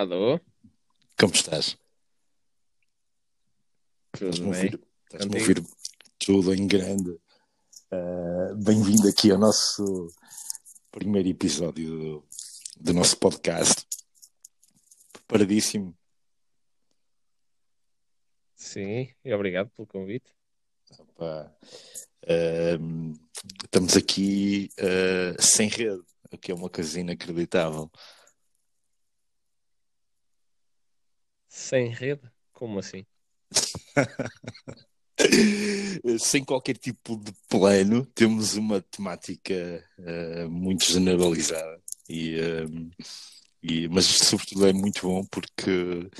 Alô? Como estás? Tudo bem? Estás-me a ouvir tudo em grande. Ah, Bem-vindo aqui ao nosso primeiro episódio do, do nosso podcast. Preparadíssimo. Sim, e obrigado pelo convite. Ah, estamos aqui ah, sem rede, o que é uma coisa inacreditável. Sem rede? Como assim? Sem qualquer tipo de plano, temos uma temática ah, muito generalizada. E, ah, e- mas sobretudo, é muito bom porque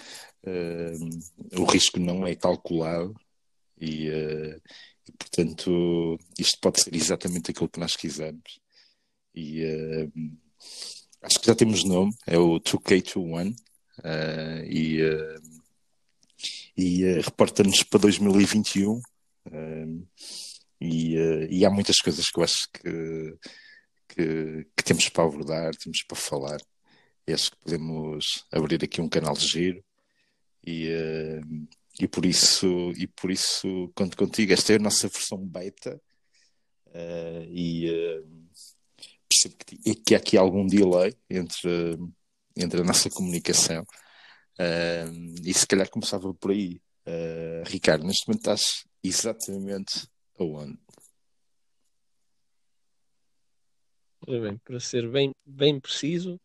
ah, o risco não é calculado e, ah, e, portanto, isto pode ser exatamente aquilo que nós quisermos. E acho que já temos nome, é o 2K21. Ah, e ah, e eh, reporta-nos para 2021. Um, e, e há muitas coisas que eu acho que, que, que temos para abordar, temos para falar. E acho que podemos abrir aqui um canal de giro. E, e por isso, e por isso conto contigo. Esta é a nossa versão beta. e percebo que, que há aqui algum delay entre, entre a nossa comunicação. Um, e se calhar começava por aí. Uh, Ricardo, neste momento estás exatamente aonde? Bem, para ser bem, bem preciso,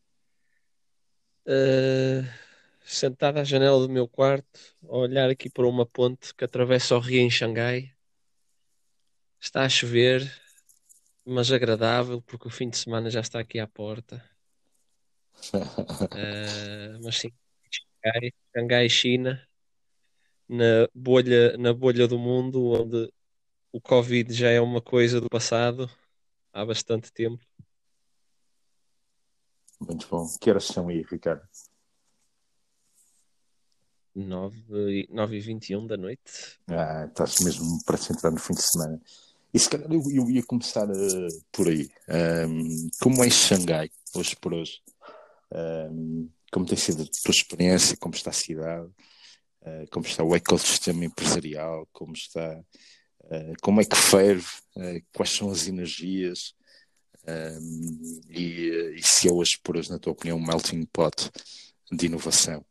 eh, sentado à janela do meu quarto, a olhar aqui para uma ponte que atravessa o rio em Xangai. Está a chover, mas agradável, porque o fim de semana já está aqui à porta. Eh, mas sim, Xangai, Xangai, China, na bolha, na bolha do mundo, onde o Covid já é uma coisa do passado há bastante tempo. Muito bom. Que horas são aí, Ricardo? 9, e- 9 e 21 da noite. Ah, estás mesmo para se entrar no fim de semana. E se calhar eu, eu ia começar uh, por aí. Um, como é Xangai, hoje por hoje? Como tem sido a tua experiência? Como está a cidade? Uh, como está o ecossistema empresarial? Como está? uh, como é que ferve? Uh, quais são as energias? E, e se é hoje por hoje, na tua opinião, um melting pot de inovação?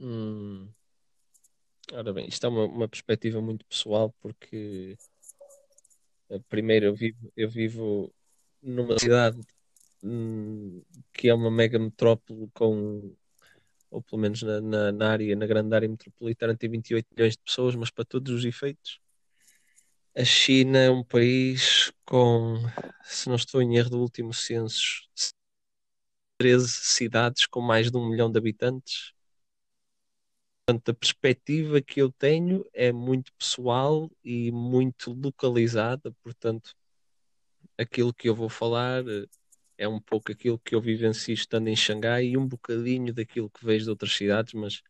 Hum, ora bem, isto é uma, uma perspectiva muito pessoal, porque eh, primeiro eu vivo, eu vivo numa cidade hum, que é uma mega metrópole com, ou pelo menos na, na, na área, na grande área metropolitana, tem 28 milhões de pessoas, mas para todos os efeitos, a China é um país com, se não estou em erro do último censo, 13 cidades com mais de um milhão de habitantes. Portanto, a perspectiva que eu tenho é muito pessoal e muito localizada, portanto, aquilo que eu vou falar eh, é um pouco aquilo que eu vivencio estando em Xangai e um bocadinho daquilo que vejo de outras cidades, mas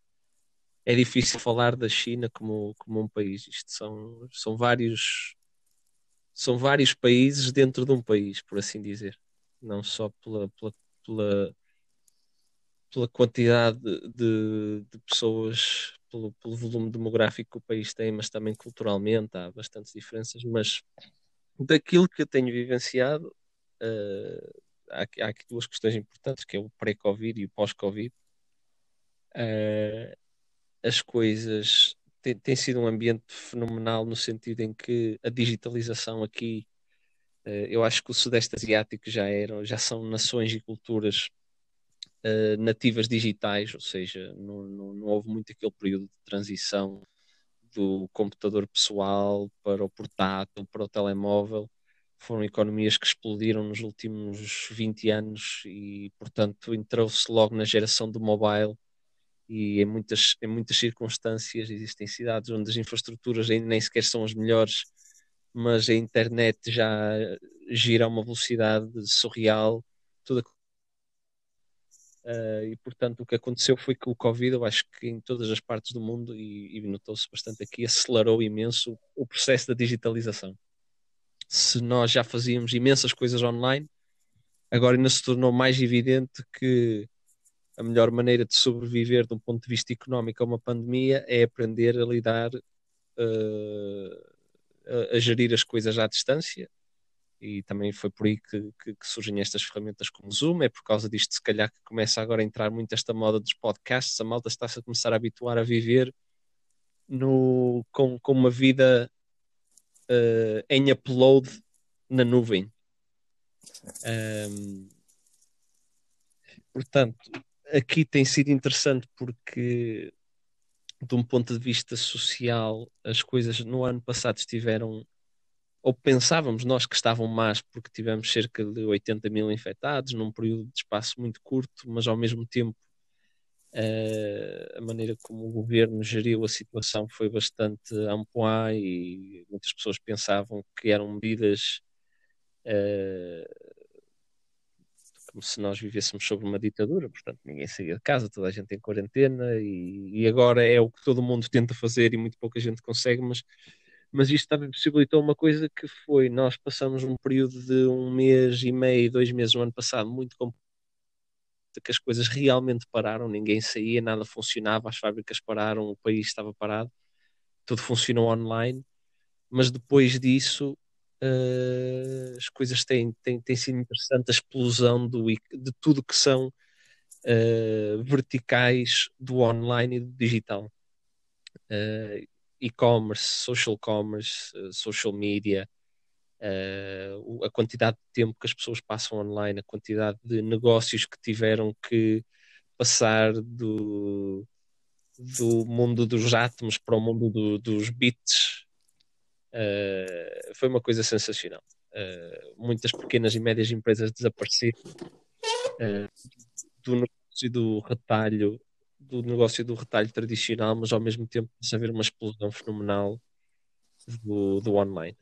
é difícil falar da China como, como um país. Isto são, são vários são vários países dentro de um país, por assim dizer. Não só pela, pela, pela, pela quantidade de, de pessoas, pelo, pelo volume demográfico que o país tem, mas também culturalmente há bastantes diferenças. Mas daquilo que eu tenho vivenciado, uh, há, aqui- há aqui duas questões importantes, que é o pré-Covid e o pós-Covid. Uh, as coisas tem, tem sido um ambiente fenomenal no sentido em que a digitalização aqui, uh, eu acho que o Sudeste Asiático já eram, já são nações e culturas nativas digitais, ou seja, não, não, não houve muito aquele período de transição do computador pessoal para o portátil, para o telemóvel. Foram economias que explodiram nos últimos 20 anos e, portanto, entrou-se logo na geração do mobile. E em muitas, em muitas circunstâncias existem cidades onde as infraestruturas ainda nem sequer são as melhores, mas a internet já gira a uma velocidade surreal. Uh, e portanto o que aconteceu foi que o Covid, eu acho que em todas as partes do mundo, e, e notou-se bastante aqui, acelerou imenso o processo da digitalização. Se nós já fazíamos imensas coisas online, agora ainda se tornou mais evidente que a melhor maneira de sobreviver de um ponto de vista económico a uma pandemia é aprender a lidar, uh, a, a, gerir as coisas à distância. E também foi por aí que, que, que, surgem estas ferramentas como Zoom. É por causa disto, se calhar, que começa agora a entrar muito esta moda dos podcasts. A malta está-se a começar a habituar a viver no, com, com uma vida uh, em upload na nuvem. Um, portanto, aqui tem sido interessante porque, de um ponto de vista social, as coisas no ano passado estiveram, ou pensávamos nós que estavam más, porque tivemos cerca de 80 mil infectados num período de espaço muito curto, mas ao mesmo tempo Uh, a maneira como o governo geriu a situação foi bastante ampoá e muitas pessoas pensavam que eram medidas uh, como se nós vivêssemos sobre uma ditadura, portanto ninguém saía de casa, toda a gente em quarentena e, e, agora é o que todo mundo tenta fazer e muito pouca gente consegue, mas, mas isto também possibilitou uma coisa que foi, nós passamos um período de um mês e meio, dois meses no ano passado muito complicado que as coisas realmente pararam, ninguém saía, nada funcionava, as fábricas pararam, o país estava parado, tudo funcionou online, mas depois disso uh, as coisas têm, têm, têm sido interessantes, a explosão do, de tudo que são uh, verticais do online e do digital. Uh, e-commerce, social commerce, social media, uh, a quantidade de tempo que as pessoas passam online, a quantidade de negócios que tiveram que passar do, do mundo dos átomos para o mundo do, dos bits, uh, foi uma coisa sensacional. Muitas pequenas e médias empresas desapareceram do negócio do retalho do negócio do retalho tradicional, mas ao mesmo tempo se haver uma explosão fenomenal do, do online.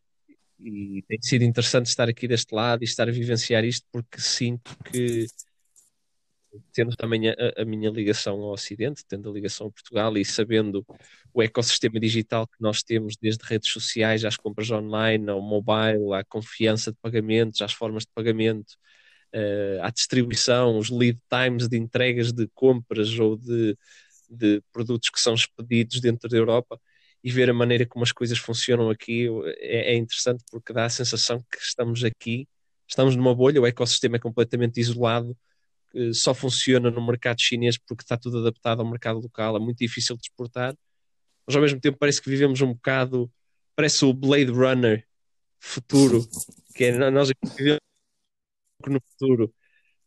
E tem sido interessante estar aqui deste lado e estar a vivenciar isto porque sinto que tendo também a, a, minha ligação ao Ocidente, tendo a ligação a Portugal e sabendo o ecossistema digital que nós temos, desde redes sociais às compras online, ao mobile, à confiança de pagamentos, às formas de pagamento, uh, à distribuição, os lead times de entregas de compras ou de, de produtos que são expedidos dentro da Europa, e ver a maneira como as coisas funcionam aqui é, é interessante porque dá a sensação que estamos aqui, estamos numa bolha, o ecossistema é completamente isolado, só funciona no mercado chinês porque está tudo adaptado ao mercado local, é muito difícil de exportar, mas ao mesmo tempo parece que vivemos um bocado, parece o Blade Runner futuro, que é nós aqui vivemos no futuro.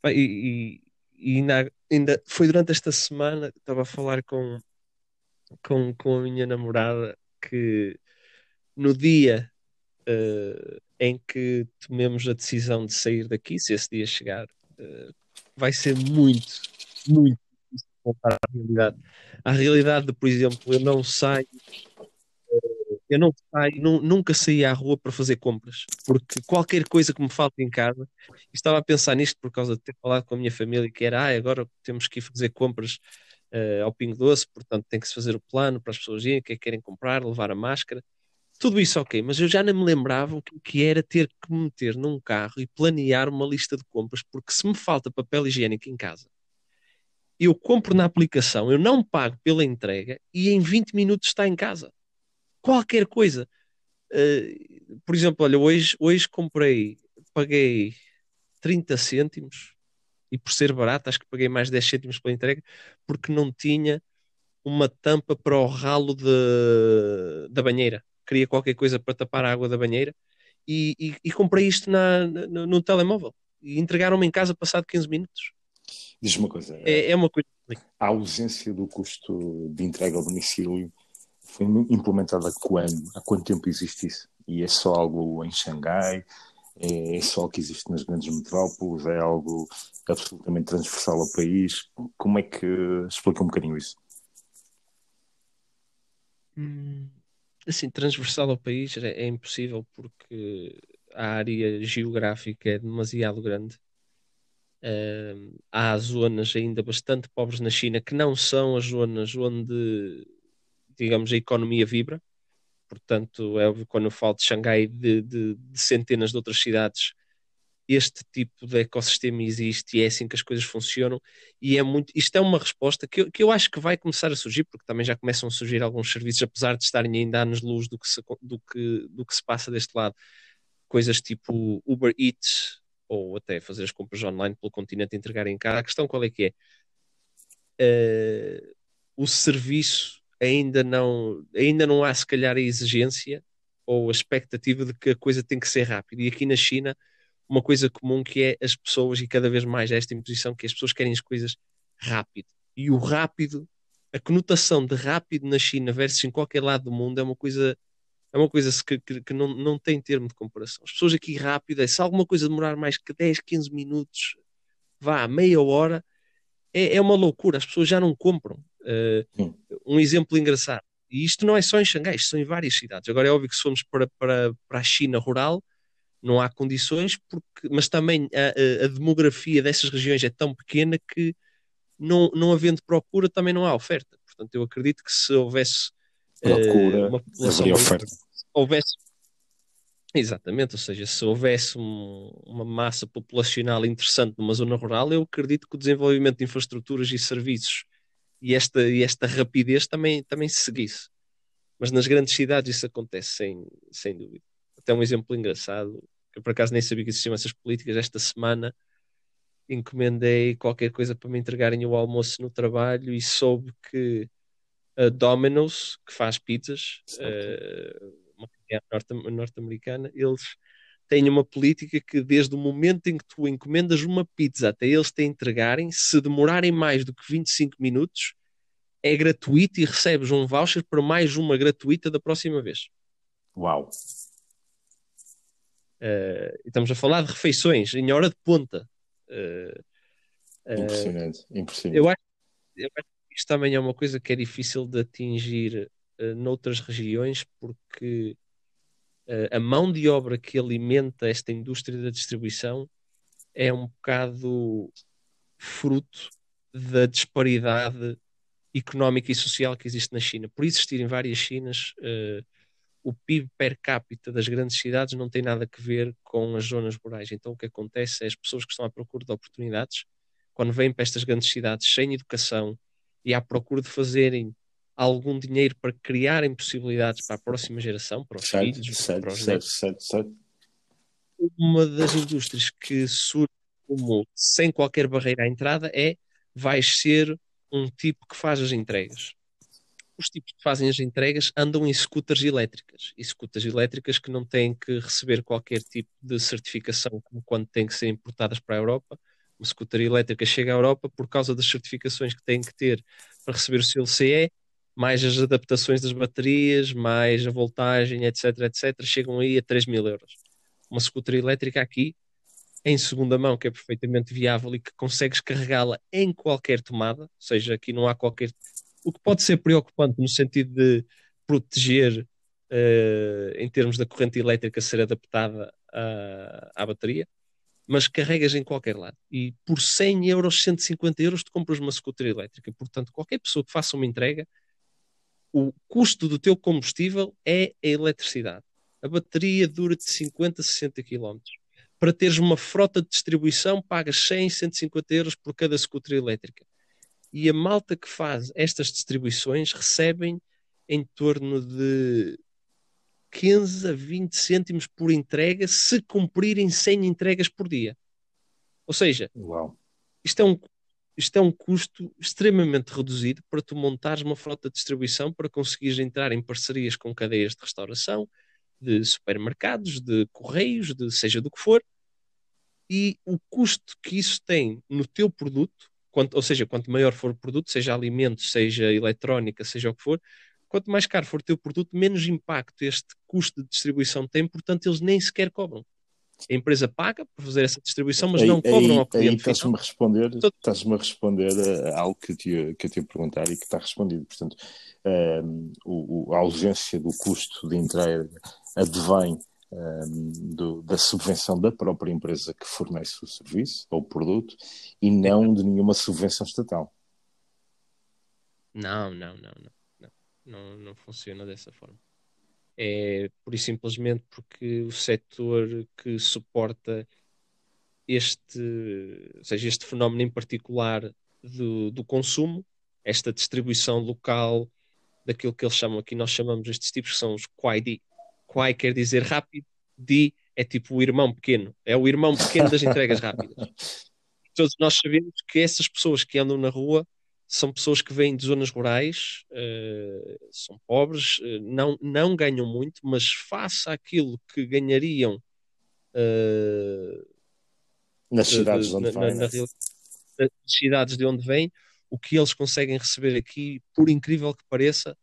E, e, e na, ainda foi durante esta semana, estava a falar com, com, com a minha namorada que no dia uh, em que tomemos a decisão de sair daqui, se esse dia chegar, uh, vai ser muito, muito difícil voltar à realidade. A realidade de, por exemplo, eu não saio, eu não saio, nunca saí à rua para fazer compras, porque qualquer coisa que me falta em casa, estava a pensar nisto por causa de ter falado com a minha família, que era, ah, agora temos que ir fazer compras uh, ao Pingo Doce, portanto tem que se fazer o plano para as pessoas irem, é que querem comprar, levar a máscara, tudo isso ok, mas eu já não me lembrava o que era ter que me meter num carro e planear uma lista de compras, porque se me falta papel higiênico em casa, eu compro na aplicação, eu não pago pela entrega e em 20 minutos está em casa. Qualquer coisa. Uh, por exemplo, olha, hoje, hoje comprei, paguei 30 cêntimos e por ser barato, acho que paguei mais 10 cêntimos pela entrega, porque não tinha uma tampa para o ralo de, da banheira. Queria qualquer coisa para tapar a água da banheira e, e, e comprei isto na, no, no, telemóvel e entregaram-me em casa passado 15 minutos. Diz uma coisa. É, é uma coisa. A ausência do custo de entrega ao domicílio foi implementada quando? Há quanto tempo existe isso? E é só algo em Xangai? É, é só o que existe nas grandes metrópoles? É algo absolutamente transversal ao país? Como é que explica um bocadinho isso? Hum, assim, transversal ao país é, é impossível porque a área geográfica é demasiado grande. Uh, há zonas ainda bastante pobres na China que não são as zonas onde, digamos, a economia vibra. Portanto, é óbvio quando eu falo de Xangai, de, de, de centenas de outras cidades, este tipo de ecossistema existe e é assim que as coisas funcionam e é muito, isto é uma resposta que eu, que eu acho que vai começar a surgir, porque também já começam a surgir alguns serviços, apesar de estarem ainda anos-luz do, que se, do, que, do que se passa deste lado, coisas tipo Uber Eats ou até fazer as compras online pelo continente e entregar em casa. A questão qual é que é? Uh, o serviço ainda não, ainda não há se calhar a exigência ou a expectativa de que a coisa tem que ser rápida. E aqui na China uma coisa comum que é as pessoas, e cada vez mais esta imposição, que as pessoas querem as coisas rápido. E o rápido, a conotação de rápido na China versus em qualquer lado do mundo é uma coisa é uma coisa que, que, que, não, não tem termo de comparação. As pessoas aqui rápido, é, se alguma coisa demorar mais que 10, 15 minutos, vá, meia hora, é, é uma loucura. As pessoas já não compram. Uh, um exemplo engraçado. E isto não é só em Xangai, isto são em várias cidades. Agora é óbvio que se formos para, para, para a China rural, não há condições, porque, mas também a, a, demografia dessas regiões é tão pequena que não, não havendo procura também não há oferta. Portanto, eu acredito que se houvesse procura, uh, uma população oferta. houvesse exatamente, ou seja, se houvesse um, uma massa populacional interessante numa zona rural, eu acredito que o desenvolvimento de infraestruturas e serviços e esta, e esta rapidez também, também se seguisse. Mas nas grandes cidades isso acontece sem, sem dúvida até um exemplo engraçado, que eu por acaso nem sabia que existiam essas políticas. Esta semana encomendei qualquer coisa para me entregarem o almoço no trabalho e soube que a Domino's, que faz pizzas, uh, uma norte-americana, eles têm uma política que desde o momento em que tu encomendas uma pizza até eles te entregarem, se demorarem mais do que 25 minutos, é gratuito e recebes um voucher para mais uma gratuita da próxima vez. Uau! Uh, estamos a falar de refeições em hora de ponta. Uh, impressionante, impressionante. Eu acho, eu acho, que isto também é uma coisa que é difícil de atingir uh, noutras regiões, porque a mão de obra que alimenta esta indústria da distribuição é um bocado fruto da disparidade económica e social que existe na China. Por existirem várias Chinas, uh, o PIB per capita das grandes cidades não tem nada a ver com as zonas rurais. Então o que acontece é as pessoas que estão à procura de oportunidades, quando vêm para estas grandes cidades sem educação e à procura de fazerem algum dinheiro para criarem possibilidades para a próxima geração, para os certo, filhos, certo, para os certo, netos. Certo, certo. Uma das indústrias que surge como sem qualquer barreira à entrada é vais ser um tipo que faz as entregas os tipos que fazem as entregas andam em scooters elétricas. E scooters elétricas que não têm que receber qualquer tipo de certificação, como quando têm que ser importadas para a Europa. Uma scooter elétrica chega à Europa por causa das certificações que têm que ter para receber o selo CE, mais as adaptações das baterias, mais a voltagem, etc, etc, chegam aí a 3 mil euros. Uma scooter elétrica aqui, em segunda mão, que é perfeitamente viável e que consegues carregá-la em qualquer tomada, ou seja, aqui não há qualquer o que pode ser preocupante no sentido de proteger uh, em termos da corrente elétrica ser adaptada à, à, bateria, mas carregas em qualquer lado. E por 100 euros, 150 euros, tu compras uma scooter elétrica. Portanto, qualquer pessoa que faça uma entrega, o custo do teu combustível é a eletricidade. A bateria dura de 50 a 60 km. Para teres uma frota de distribuição, pagas 100, 150 euros por cada scooter elétrica e a malta que faz estas distribuições recebem em torno de 15 a 20 cêntimos por entrega se cumprirem 100 entregas por dia. Ou seja, Uau. Isto, é um, isto é um custo extremamente reduzido para tu montares uma frota de distribuição para conseguires entrar em parcerias com cadeias de restauração, de supermercados, de correios, de seja do que for, e o custo que isso tem no teu produto Quanto, ou seja, quanto maior for o produto, seja alimento, seja eletrónica, seja o que for, quanto mais caro for o teu produto, menos impacto este custo de distribuição tem, portanto, eles nem sequer cobram. A empresa paga por fazer essa distribuição, mas aí, não cobram aí, ao cliente. Aí estás-me a responder, estás-me a responder a algo que eu, te, que eu te ia perguntar e que está respondido. Portanto, um, o, a ausência do custo de entrega advém um, do, da subvenção da própria empresa que fornece o serviço ou o produto e não de nenhuma subvenção estatal. Não, não, não, não. Não, não, não funciona dessa forma. É por e simplesmente porque o setor que suporta este, ou seja, este fenómeno em particular do, do consumo, esta distribuição local daquilo que eles chamam aqui, nós chamamos estes tipos que são os Quai Quai quer dizer rápido, Di é tipo o irmão pequeno, é o irmão pequeno das entregas rápidas. Todos nós sabemos que essas pessoas que andam na rua são pessoas que vêm de zonas rurais, uh, são pobres, uh, não, não ganham muito, mas face àquilo que ganhariam uh, nas cidades de, onde na, na, nas cidades de onde vêm, o que eles conseguem receber aqui, por incrível que pareça,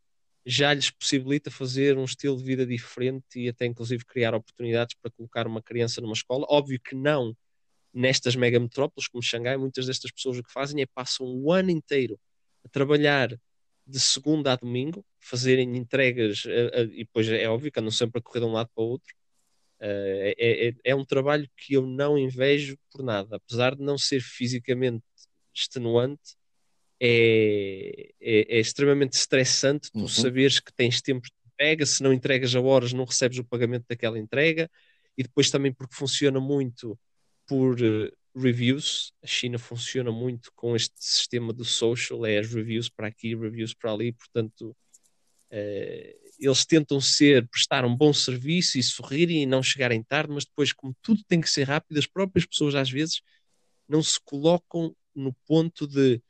já lhes possibilita fazer um estilo de vida diferente e até inclusive criar oportunidades para colocar uma criança numa escola. Óbvio que não nestas mega metrópoles como Xangai, muitas destas pessoas o que fazem é passam o ano inteiro a trabalhar de segunda a domingo, fazerem entregas, uh, uh, e depois é óbvio que andam sempre a correr de um lado para o outro. Uh, é, é, é, um trabalho que eu não invejo por nada, apesar de não ser fisicamente extenuante, é, é, é extremamente estressante tu uhum. saberes que tens tempo de entrega, se não entregas a horas não recebes o pagamento daquela entrega, e depois também porque funciona muito por uh, reviews, a China funciona muito com este sistema do social, é as reviews para aqui, reviews para ali, portanto uh, eles tentam ser, prestar um bom serviço e sorrirem e não chegarem tarde, mas depois como tudo tem que ser rápido, as próprias pessoas às vezes não se colocam no ponto de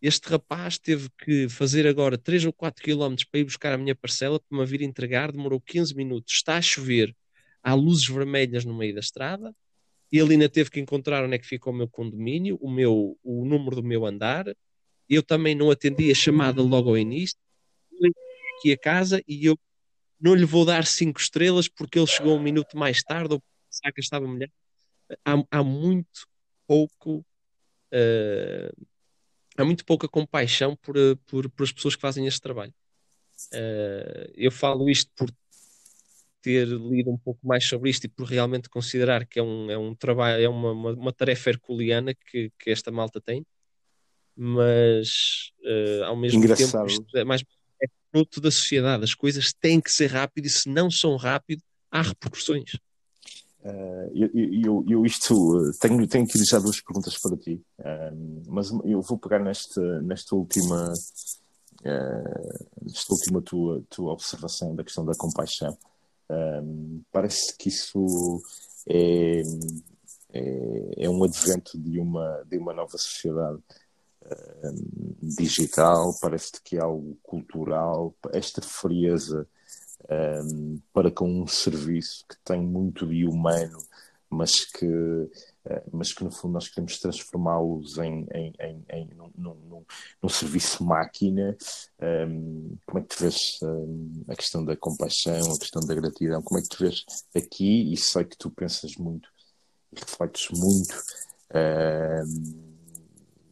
este rapaz teve que fazer agora 3 ou 4 quilómetros para ir buscar a minha parcela para me vir entregar, demorou 15 minutos, está a chover, há luzes vermelhas no meio da estrada, ele ainda teve que encontrar onde é que fica o meu condomínio, o, meu, o número do meu andar, eu também não atendi a chamada logo ao início, aqui a casa e eu não lhe vou dar 5 estrelas porque ele chegou um minuto mais tarde ou a saca estava melhor. Há, há muito pouco uh, há muito pouca compaixão por, eh, por, por as pessoas que fazem este trabalho. Uh, eu falo isto por ter lido um pouco mais sobre isto e por realmente considerar que é um, é um trabalho, é uma, uma, uma tarefa herculeana que, que esta malta tem, mas uh, ao mesmo Engraçado. tempo é mais é fruto da sociedade. As coisas têm que ser rápido e se não são rápido, há repercussões. Uh, eu, eu, eu, isto tenho, tenho aqui já duas perguntas para ti, uh, mas eu vou pegar nesta, nesta última, uh, nesta última tua, tua observação da questão da compaixão. Parece que isso é, é, é, um advento de uma, de uma nova sociedade digital, parece que é algo cultural, esta frieza um, para com um serviço que tem muito de humano, mas que, mas que no fundo nós queremos transformá-los em, em, em, em num, num, num, serviço máquina. Um, como é que tu vês um, a questão da compaixão, a questão da gratidão? Como é que tu vês aqui? E sei que tu pensas muito e refletes muito.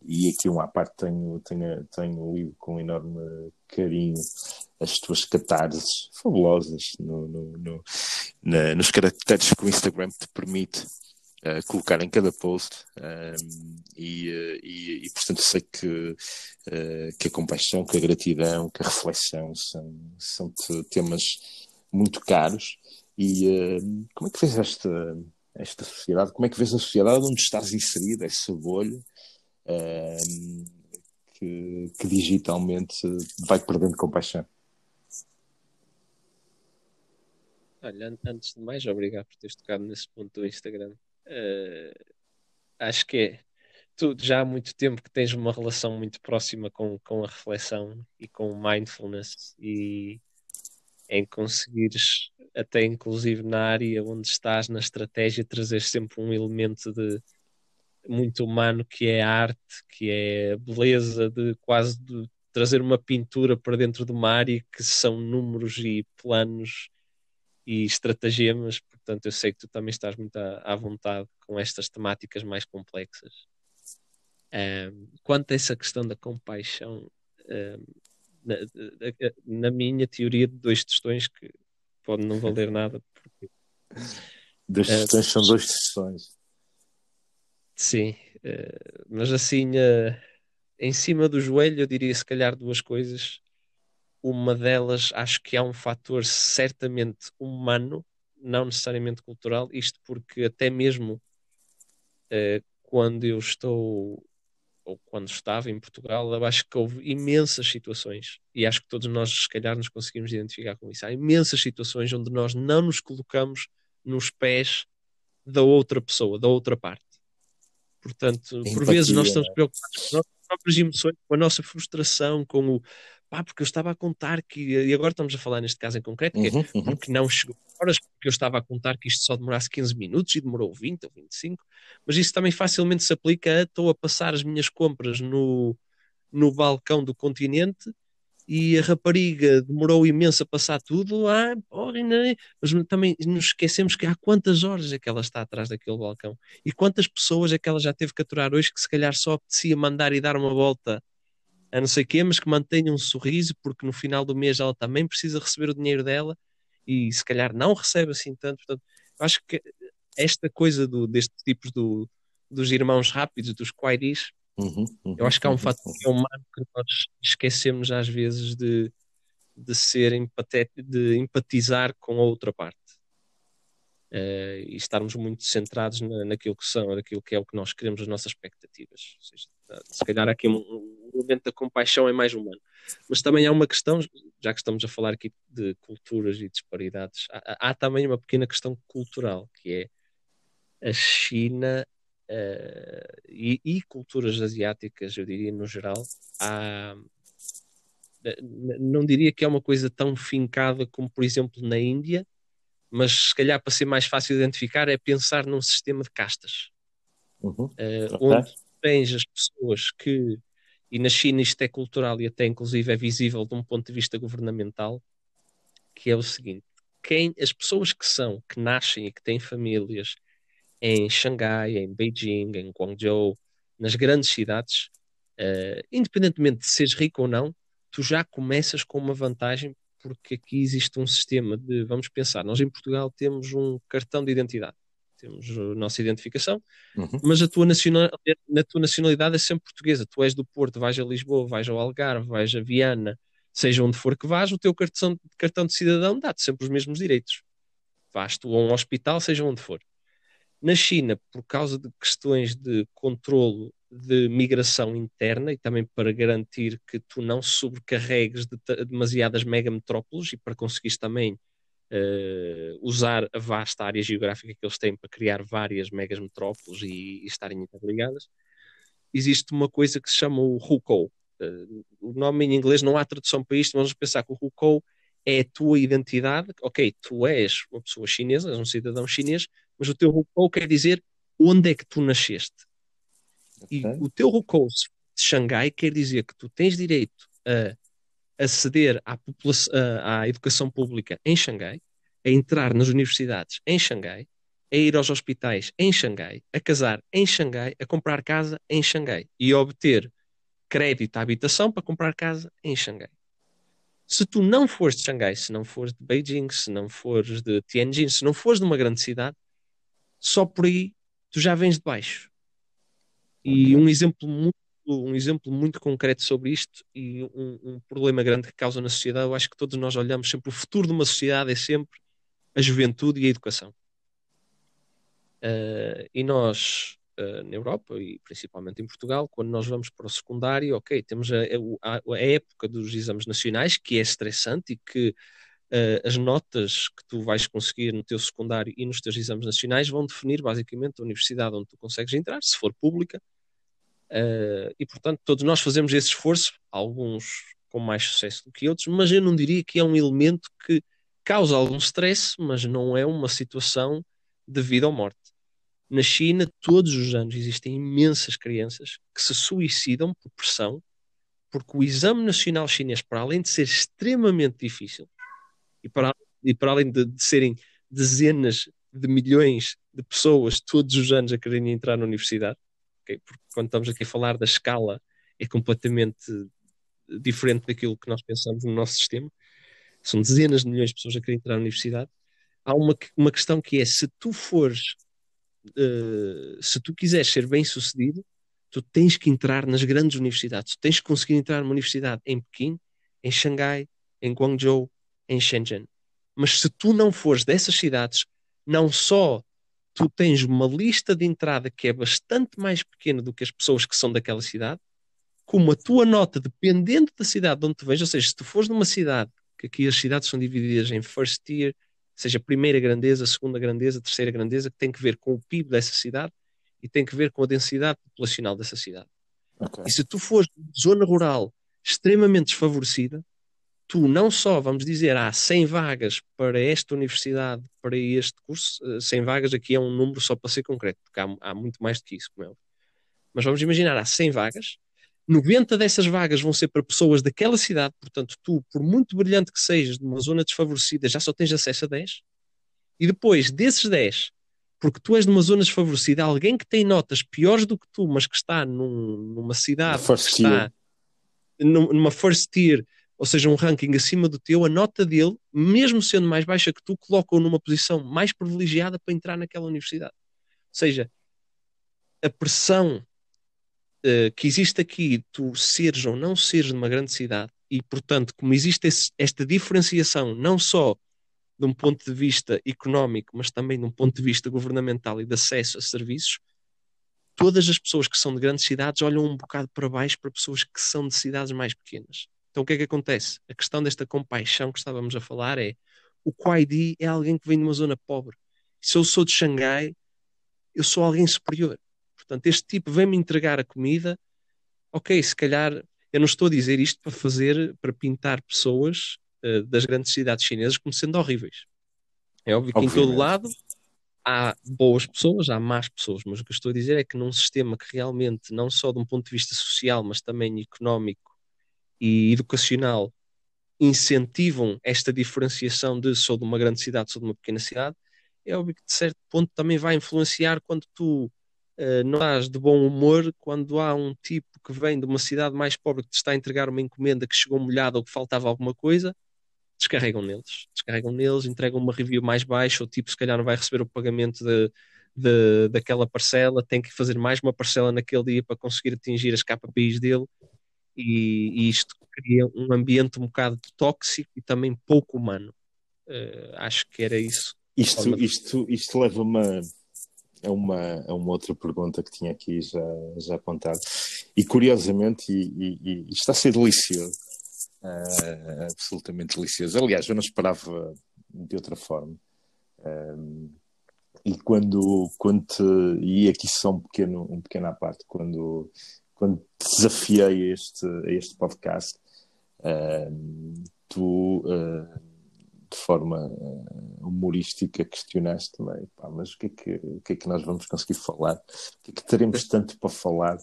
e aqui uma parte tenho, tenho, tenho lido com enorme carinho as tuas catarses fabulosas no, no, no, na, nos caracteres que o Instagram te permite uh, colocar em cada post um, e, uh, e, e, portanto sei que, uh, que a compaixão, que a gratidão, que a reflexão são, são temas muito caros e ehm, como é que vês esta, esta sociedade, como é que vês a sociedade onde estás inserido, essa bolha ehm, que, que digitalmente vai perdendo compaixão? Olha, antes de mais, obrigado por teres tocado nesse ponto do Instagram. Uh, acho que é. Tu já há muito tempo que tens uma relação muito próxima com, com a reflexão e com o mindfulness e em conseguires, até inclusive na área onde estás, na estratégia, trazer sempre um elemento de muito humano que é a arte, que é a beleza de quase de trazer uma pintura para dentro de uma área que são números e planos e estratagemas, portanto eu sei que tu também estás muito à, à vontade com estas temáticas mais complexas. Um, quanto a essa questão da compaixão, um, na, na, minha teoria de dois testões que pode não valer nada porque dois testões uh, são dois testões sim uh, mas assim uh, em cima do joelho eu diria se calhar duas coisas uma delas acho que há um fator certamente humano, não necessariamente cultural, isto porque até mesmo uh, quando eu estou ou quando estava em Portugal, eu acho que houve imensas situações, e acho que todos nós, se calhar, nos conseguimos identificar com isso. Há imensas situações onde nós não nos colocamos nos pés da outra pessoa, da outra parte. Portanto, Empatia. por vezes nós estamos preocupados com as nossas próprias emoções, com a nossa frustração, com o pá, porque eu estava a contar que, e agora estamos a falar neste caso em concreto, que é uhum, uhum. porque não chegou horas, porque eu estava a contar que isto só demorasse 15 minutos e demorou 20 ou 25, mas isso também facilmente se aplica a estou a passar as minhas compras no, no balcão do continente e a rapariga demorou imenso a passar tudo, ah, porra, mas também nos esquecemos que há quantas horas é que ela está atrás daquele balcão e quantas pessoas é que ela já teve que aturar hoje que se calhar só apetecia mandar e dar uma volta a não sei quê, mas que mantenha um sorriso porque no final do mês ela também precisa receber o dinheiro dela e se calhar não recebe assim tanto. Portanto, acho que esta coisa do, destes tipos do, dos irmãos rápidos, dos quairis, uhum, uhum, eu acho que há um uhum, fator uhum. humano que nós esquecemos às vezes de, de ser empatético, de empatizar com a outra parte. Uh, e estarmos muito centrados na, naquilo que são, naquilo que é o que nós queremos, as nossas expectativas. Seja, se calhar aqui um, um elemento da compaixão é mais humano. Mas também há uma questão, já que estamos a falar aqui de culturas e disparidades, há, há também uma pequena questão cultural, que é a China uh, e, e, culturas asiáticas, eu diria no geral, há, não diria que é uma coisa tão fincada como, por exemplo, na Índia, mas se calhar para ser mais fácil identificar é pensar num sistema de castas, uhum. uh, okay. onde tens as pessoas que e na China isto é cultural e até inclusive é visível de um ponto de vista governamental, que é o seguinte: quem as pessoas que são, que nascem e que têm famílias em Xangai, em Beijing, em Guangzhou, nas grandes cidades, uh, independentemente de seres rico ou não, tu já começas com uma vantagem porque aqui existe um sistema de, vamos pensar, nós em Portugal temos um cartão de identidade temos a nossa identificação, uhum. mas a tua, nacional, a tua nacionalidade é sempre portuguesa. Tu és do Porto, vais a Lisboa, vais ao Algarve, vais a Viana, seja onde for que vás, o teu cartão, cartão de cidadão dá-te sempre os mesmos direitos. Vais tu a um hospital, seja onde for. Na China, por causa de questões de controlo de migração interna e também para garantir que tu não sobrecarregues de demasiadas megametrópoles e para conseguires também uh, usar a vasta área geográfica que eles têm para criar várias megas metrópoles e, e estarem interligadas, existe uma coisa que se chama o Hukou. Uh, o nome em inglês não há tradução para isto, mas vamos pensar que o Hukou é a tua identidade. Ok, tu és uma pessoa chinesa, és um cidadão chinês, mas o teu Hukou quer dizer onde é que tu nasceste. Okay. E o teu Hukou de Xangai quer dizer que tu tens direito a aceder à, à educação pública em Xangai, a entrar nas universidades em Xangai, a ir aos hospitais em Xangai, a casar em Xangai, a comprar casa em Xangai e a obter crédito à habitação para comprar casa em Xangai. Se tu não fores de Xangai, se não fores de Beijing, se não fores de Tianjin, se não fores de uma grande cidade, só por aí tu já vens de baixo. E um exemplo muito um exemplo muito concreto sobre isto e um, um, problema grande que causa na sociedade. Eu acho que todos nós olhamos sempre o futuro de uma sociedade é sempre a juventude e a educação. Uh, e nós, uh, na Europa e principalmente em Portugal, quando nós vamos para o secundário, ok, temos a, a, a época dos exames nacionais, que é estressante e que uh, as notas que tu vais conseguir no teu secundário e nos teus exames nacionais vão definir basicamente a universidade onde tu consegues entrar, se for pública Uh, e portanto, todos nós fazemos esse esforço, alguns com mais sucesso do que outros, mas eu não diria que é um elemento que causa algum stress, mas não é uma situação de vida ou morte. Na China, todos os anos existem imensas crianças que se suicidam por pressão, porque o exame nacional chinês, para além de ser extremamente difícil e para, e para além de, de serem dezenas de milhões de pessoas todos os anos a quererem entrar na universidade, okay? porque quando estamos aqui a falar da escala é completamente diferente daquilo que nós pensamos no nosso sistema. São dezenas de milhões de pessoas a querer entrar na universidade. Há uma, uma questão que é: se tu fores, uh, se tu quiseres ser bem sucedido, tu tens que entrar nas grandes universidades. Tu tens que conseguir entrar numa universidade em Pequim, em Xangai, em Guangzhou, em Shenzhen. Mas se tu não fores dessas cidades, não só tu tens uma lista de entrada que é bastante mais pequena do que as pessoas que são daquela cidade, como a tua nota, dependendo da cidade de onde tu vens, ou seja, se tu fores numa cidade, que aqui as cidades são divididas em first tier, seja primeira grandeza, segunda grandeza, terceira grandeza, que tem que ver com o PIB dessa cidade e tem que ver com a densidade populacional dessa cidade. Okay. E se tu fores de zona rural extremamente desfavorecida, tu não só, vamos dizer, há 100 vagas para esta universidade, para este curso, 100 eh, vagas aqui é um número só para ser concreto, porque há, há muito mais do que isso, como é Mas vamos imaginar, há 100 vagas, 90 dessas vagas vão ser para pessoas daquela cidade, portanto, tu, por muito brilhante que sejas, de uma zona desfavorecida, já só tens acesso a 10. E depois, desses 10, porque tu és de uma zona desfavorecida, alguém que tem notas piores do que tu, mas que está num, numa cidade que está numa first tier, ou seja, um ranking acima do teu, a nota dele, mesmo sendo mais baixa que tu, coloca-o numa posição mais privilegiada para entrar naquela universidade. Ou seja, a pressão uh, que existe aqui, tu seres ou não seres de uma grande cidade, e portanto, como existe esse, esta diferenciação, não só de um ponto de vista económico, mas também de um ponto de vista governamental e de acesso a serviços, todas as pessoas que são de grandes cidades olham um bocado para baixo para pessoas que são de cidades mais pequenas. Então o que é que acontece? A questão desta compaixão que estávamos a falar é o Kwaidi é alguém que vem de uma zona pobre. Se eu sou de Xangai, eu sou alguém superior. Portanto, este tipo vem-me entregar a comida, ok, se calhar eu não estou a dizer isto para fazer, para pintar pessoas uh, das grandes cidades chinesas como sendo horríveis. É óbvio que Obviamente. em todo lado há boas pessoas, há más pessoas, mas o que eu estou a dizer é que num sistema que realmente, não só de um ponto de vista social, mas também económico e educacional, incentivam esta diferenciação de sou de uma grande cidade, sou de uma pequena cidade, é óbvio que de certo ponto também vai influenciar quando tu uh, não estás de bom humor, quando há um tipo que vem de uma cidade mais pobre que te está a entregar uma encomenda que chegou molhada ou que faltava alguma coisa, descarregam neles. Descarregam neles, entregam uma review mais baixa, o tipo se calhar não vai receber o pagamento de, de, daquela parcela, tem que fazer mais uma parcela naquele dia para conseguir atingir as KPIs dele. E, e isto cria um ambiente um bocado tóxico e também pouco humano. Uh, acho que era isso. Isto, isto, isto leva-me a uma, a uma outra pergunta que tinha aqui já, já apontado. E curiosamente, e, e, e está a ser delicioso, uh, absolutamente delicioso. Aliás, eu não esperava de outra forma. Um, e quando, quando te, e aqui só um pequeno, um pequeno à parte, quando, quando te desafiei a este, a este podcast, uh, tu uh, de forma uh, humorística questionaste também, mas o que, é que, o que é que nós vamos conseguir falar? O que é que teremos tanto para falar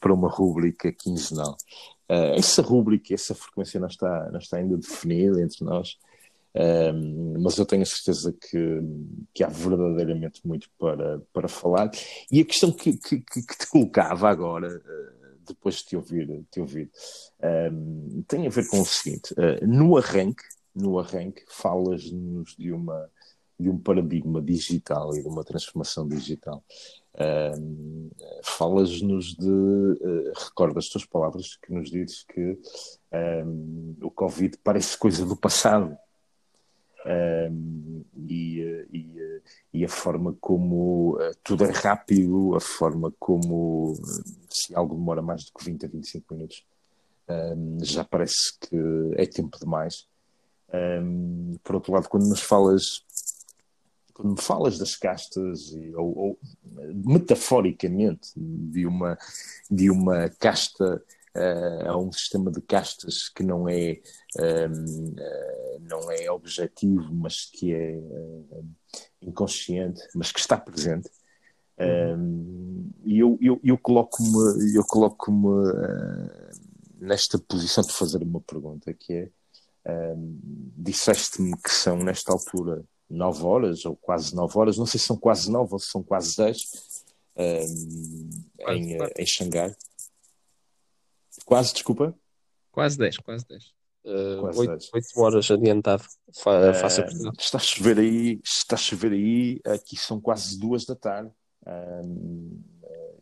para uma rúbrica quinzenal? Uh, essa rúbrica, essa frequência não está, não está ainda definida entre nós, uh, mas eu tenho a certeza que, que há verdadeiramente muito para, para falar. E a questão que, que, que te colocava agora, uh, depois de te ouvir, te ouvir tem a ver com o seguinte: no arranque, no arranque, falas-nos de uma de um paradigma digital e de uma transformação digital. Um, Falas-nos de. Uh, recorda as tuas palavras que nos dizes que um, o Covid parece coisa do passado. Um, e, e, e, a forma como uh, tudo é rápido, a forma como se algo demora mais do que 20 a 25 minutos, já parece que é tempo demais. por outro lado, quando nos falas quando me falas das castas, ou, ou, metaforicamente, de uma, de uma casta uh, a um sistema de castas que não é, um, uh, eh, não é objetivo, mas que é uh, inconsciente, mas que está presente. Um, e eu, eu, eu coloco-me eu coloco-me nesta posição de fazer uma pergunta que é um, disseste-me que são nesta altura 9 horas, ou quase 9 horas, não sei se são quase 9 ou se são quase 10, um, em, em Xangai. Quase, desculpa? Quase 10, quase 10. Uh, quase 8, 10. 8 horas adiantado, Fa uh, faça uh, Está a chover aí, está a chover aí, aqui são quase 2 da tarde. Uh,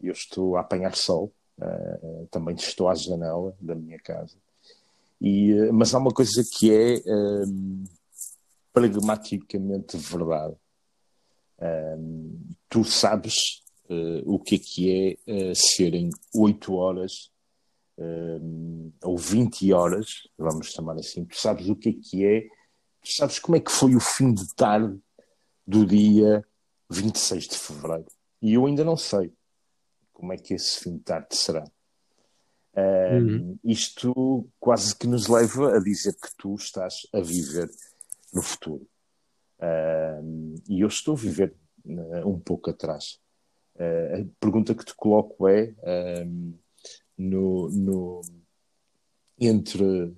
eu estou a apanhar sol, uh, também estou à janela da minha casa. E, uh, mas há uma coisa que é pragmaticamente verdade. Um, tu sabes uh, o que é que é uh, serem 8 horas uh, ou 20 horas, vamos chamar assim, tu sabes o que é que é, tu sabes como é que foi o fim de tarde do dia 26 de fevereiro. E eu ainda não sei como é que esse fim de tarde será. Uh, uhum. Isto quase que nos leva a dizer que tu estás a viver no futuro. Uh, e eu estou a viver uh, um pouco atrás. a pergunta que te coloco é: no, no, entre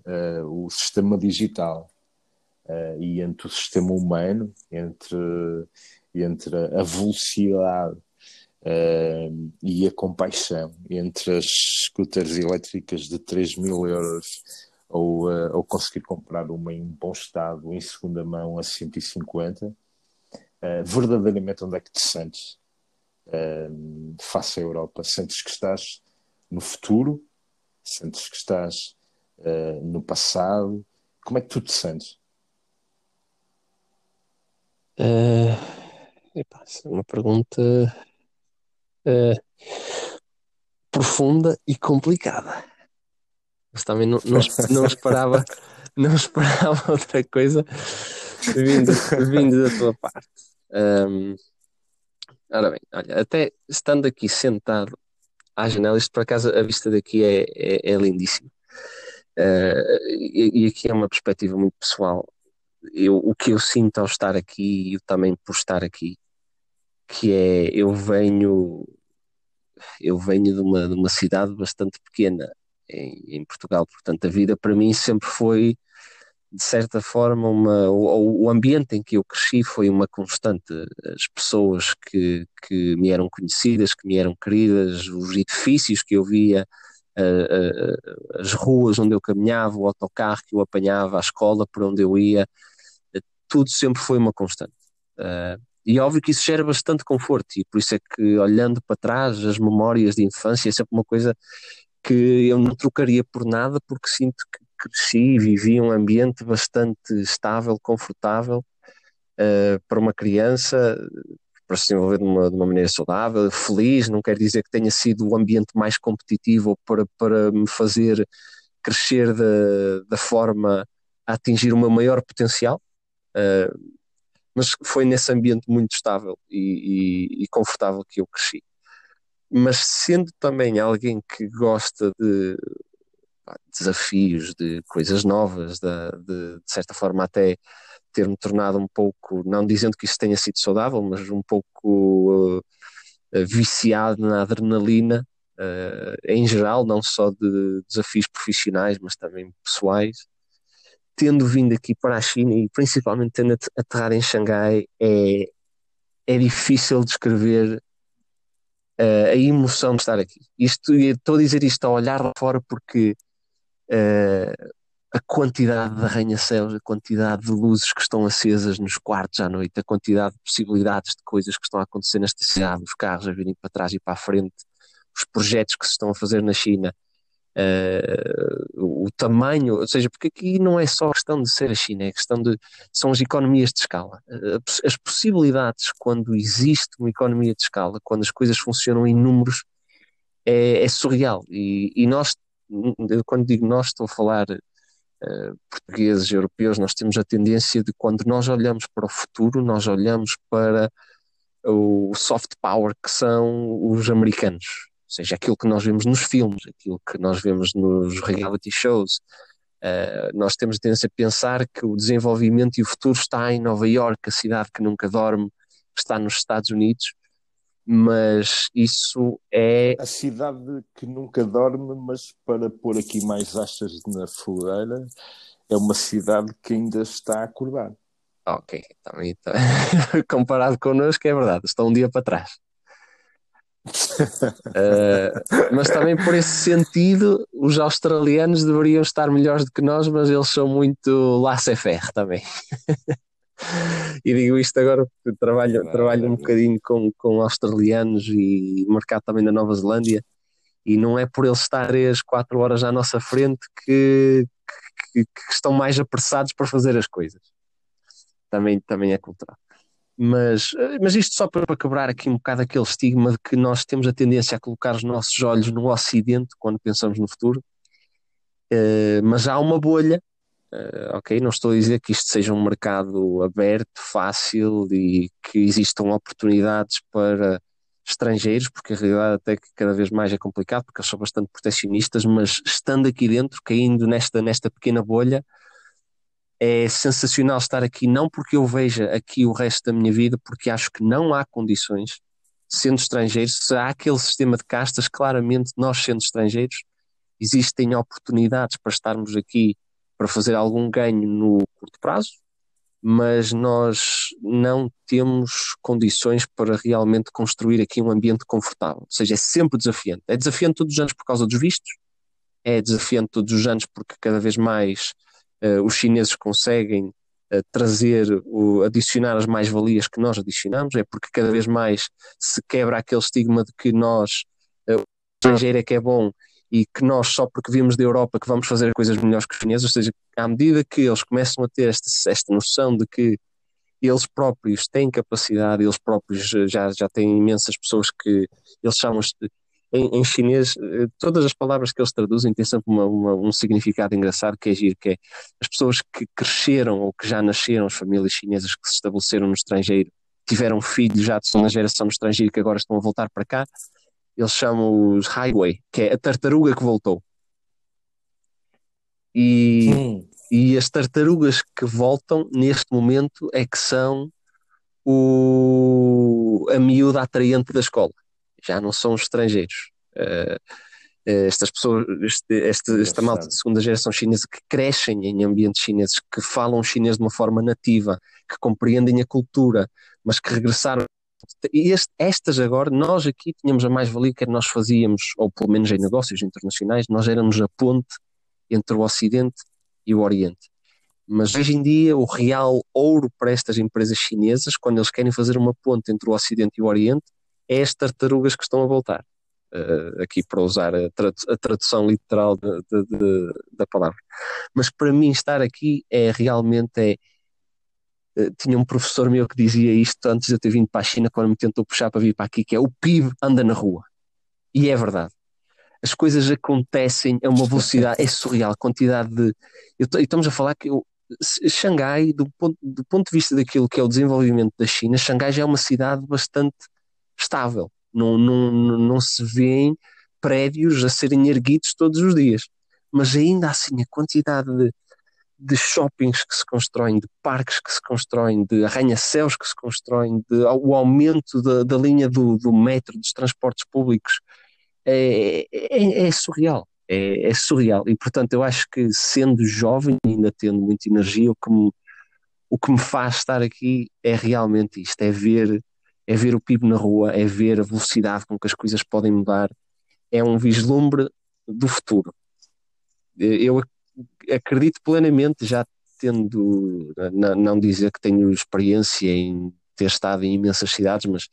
o sistema digital e entre o sistema humano, entre, entre a velocidade uh, e a compaixão entre as scooters elétricas de 3 mil euros ou, uh, ou conseguir comprar uma em bom estado em segunda mão a 150, uh, eh, verdadeiramente onde é que te sentes uh, face à Europa? Sentes que estás no futuro? Sentes que estás no passado? Como é que tu te sentes? Uh, é uma pergunta uh, profunda e complicada. Mas também não, não, não, esperava, não esperava outra coisa vindo, vindo da tua parte. Um, ora bem, olha, até estando aqui sentado à janela, isto por acaso a vista daqui é, é, é lindíssima. Uh, e, e, aqui é uma perspectiva muito pessoal. Eu, o que eu sinto ao estar aqui e também por estar aqui que é eu venho eu venho de uma, de uma cidade bastante pequena em, em, Portugal, portanto a vida para mim sempre foi de certa forma uma o, o ambiente em que eu cresci foi uma constante. As pessoas que, que me eram conhecidas que me eram queridas os edifícios que eu via as ruas onde eu caminhava o autocarro que eu apanhava a escola por onde eu ia tudo sempre foi uma constante. Uh, e óbvio que isso gera bastante conforto, e por isso é que, olhando para trás, as memórias de infância é sempre uma coisa que eu não trocaria por nada, porque sinto que cresci e vivi um ambiente bastante estável, confortável uh, para uma criança, para se desenvolver de uma, de uma, maneira saudável, feliz. Não quer dizer que tenha sido o ambiente mais competitivo para, para me fazer crescer da forma a atingir o meu maior potencial. Uh, mas foi nesse ambiente muito estável e, e, e confortável que eu cresci. Mas sendo também alguém que gosta de desafios, de coisas novas, de, de, de certa forma até ter-me tornado um pouco, não dizendo que isso tenha sido saudável, mas um pouco uh, viciado na adrenalina, uh, em geral, não só de desafios profissionais, mas também pessoais tendo vindo aqui para a China e principalmente tendo aterrado em Xangai, é, é difícil descrever uh, a emoção de estar aqui. Isto, estou a dizer isto a olhar lá fora porque a quantidade de arranha-céus, a quantidade de luzes que estão acesas nos quartos à noite, a quantidade de possibilidades de coisas que estão a acontecer nesta cidade, os carros a virem para trás e para a frente, os projetos que se estão a fazer na China, uh, o tamanho, ou seja, porque aqui não é só questão de ser a China, é questão de são as economias de escala. Uh, as possibilidades quando existe uma economia de escala, quando as coisas funcionam em números, é, é surreal. E, e, nós, quando digo nós, estou a falar uh, portugueses, europeus, nós temos a tendência de quando nós olhamos para o futuro, nós olhamos para o soft power que são os americanos. Seja, aquilo que nós vemos nos filmes, aquilo que nós vemos nos reality shows. Uh, nós temos a tendência a pensar que o desenvolvimento e o futuro está em Nova York, a cidade que nunca dorme, que está nos Estados Unidos, mas isso é. A cidade que nunca dorme, mas para pôr aqui mais achas na fogueira, é uma cidade que ainda está a acordar. Ok, também tá... comparado connosco é verdade, está um dia para trás uh, mas também por esse sentido, os australianos deveriam estar melhores do que nós, mas eles são muito laissez-faire também. e digo isto agora porque trabalho, trabalho um bocadinho com, com australianos e mercado também da Nova Zelândia, e não é por eles estar 3, 4 horas à nossa frente que, que, que estão mais apressados para fazer as coisas. Também, também é cultural. Mas, mas isto só para quebrar aqui um bocado aquele estigma de que nós temos a tendência a colocar os nossos olhos no Ocidente quando pensamos no futuro, uh, mas há uma bolha, uh, ok? Não estou a dizer que isto seja um mercado aberto, fácil e que existam oportunidades para estrangeiros, porque a realidade até que cada vez mais é complicado, porque eles são bastante proteccionistas, mas estando aqui dentro, caindo nesta, nesta pequena bolha, é sensacional estar aqui, não porque eu veja aqui o resto da minha vida, porque acho que não há condições, sendo estrangeiros, se há aquele sistema de castas, claramente nós sendo estrangeiros, existem oportunidades para estarmos aqui para fazer algum ganho no curto prazo, mas nós não temos condições para realmente construir aqui um ambiente confortável. Ou seja, é sempre desafiante. É desafiante todos os anos por causa dos vistos, é desafiante todos os anos porque cada vez mais uh, os chineses conseguem uh, trazer, o, adicionar as mais-valias que nós adicionamos, é porque cada vez mais se quebra aquele estigma de que nós, uh, o estrangeiro é que é bom e que nós, só porque vimos da Europa, que vamos fazer coisas melhores que os chineses, ou seja, à medida que eles começam a ter esta, esta noção de que eles próprios têm capacidade, eles próprios já, já têm imensas pessoas que eles chamam em, em, chinês, eh, todas as palavras que eles traduzem têm sempre uma, uma, um significado engraçado que é giro, que é as pessoas que cresceram ou que já nasceram, as famílias chinesas que se estabeleceram no estrangeiro, tiveram filhos já de segunda geração no estrangeiro que agora estão a voltar para cá, eles chamam os Highway, que é a tartaruga que voltou. E, e as tartarugas que voltam neste momento é que são o, a miúda atraente da escola já não são estrangeiros. Uh, estas pessoas, este, este, esta malta de segunda geração chinesa que crescem em ambientes chineses, que falam chinês de uma forma nativa, que compreendem a cultura, mas que regressaram. Este, estas agora, nós aqui tínhamos a mais-valia que nós fazíamos, ou pelo menos em negócios internacionais, nós éramos a ponte entre o Ocidente e o Oriente. Mas hoje em dia, o real ouro para estas empresas chinesas, quando eles querem fazer uma ponte entre o Ocidente e o Oriente, é as tartarugas que estão a voltar. Uh, aqui para usar a, a tradução literal de, de, de, da palavra. Mas para mim estar aqui é realmente é, tinha um professor meu que dizia isto antes de eu ter vindo para a China, quando me tentou puxar para vir para aqui, que é o PIB anda na rua. E é verdade. As coisas acontecem a uma velocidade, é surreal, a quantidade de. Eu, estamos a falar que eu, Xangai, do ponto, do ponto de vista daquilo que é o desenvolvimento da China, Xangai já é uma cidade bastante estável. Não, não, não se vêem prédios a serem erguidos todos os dias. Mas ainda assim, a quantidade de, de shoppings que se constroem, de parques que se constroem, de arranha-céus que se constroem, de, o aumento da, da linha do, do metro, dos transportes públicos, é, é, é surreal. É, é, surreal. E portanto, eu acho que sendo jovem, ainda tendo muita energia, o que me, o que me faz estar aqui é realmente isto: é ver é ver o PIB na rua, é ver a velocidade com que as coisas podem mudar, é um vislumbre do futuro. Eu acredito plenamente, já tendo, não dizer que tenho experiência em ter estado em imensas cidades, mas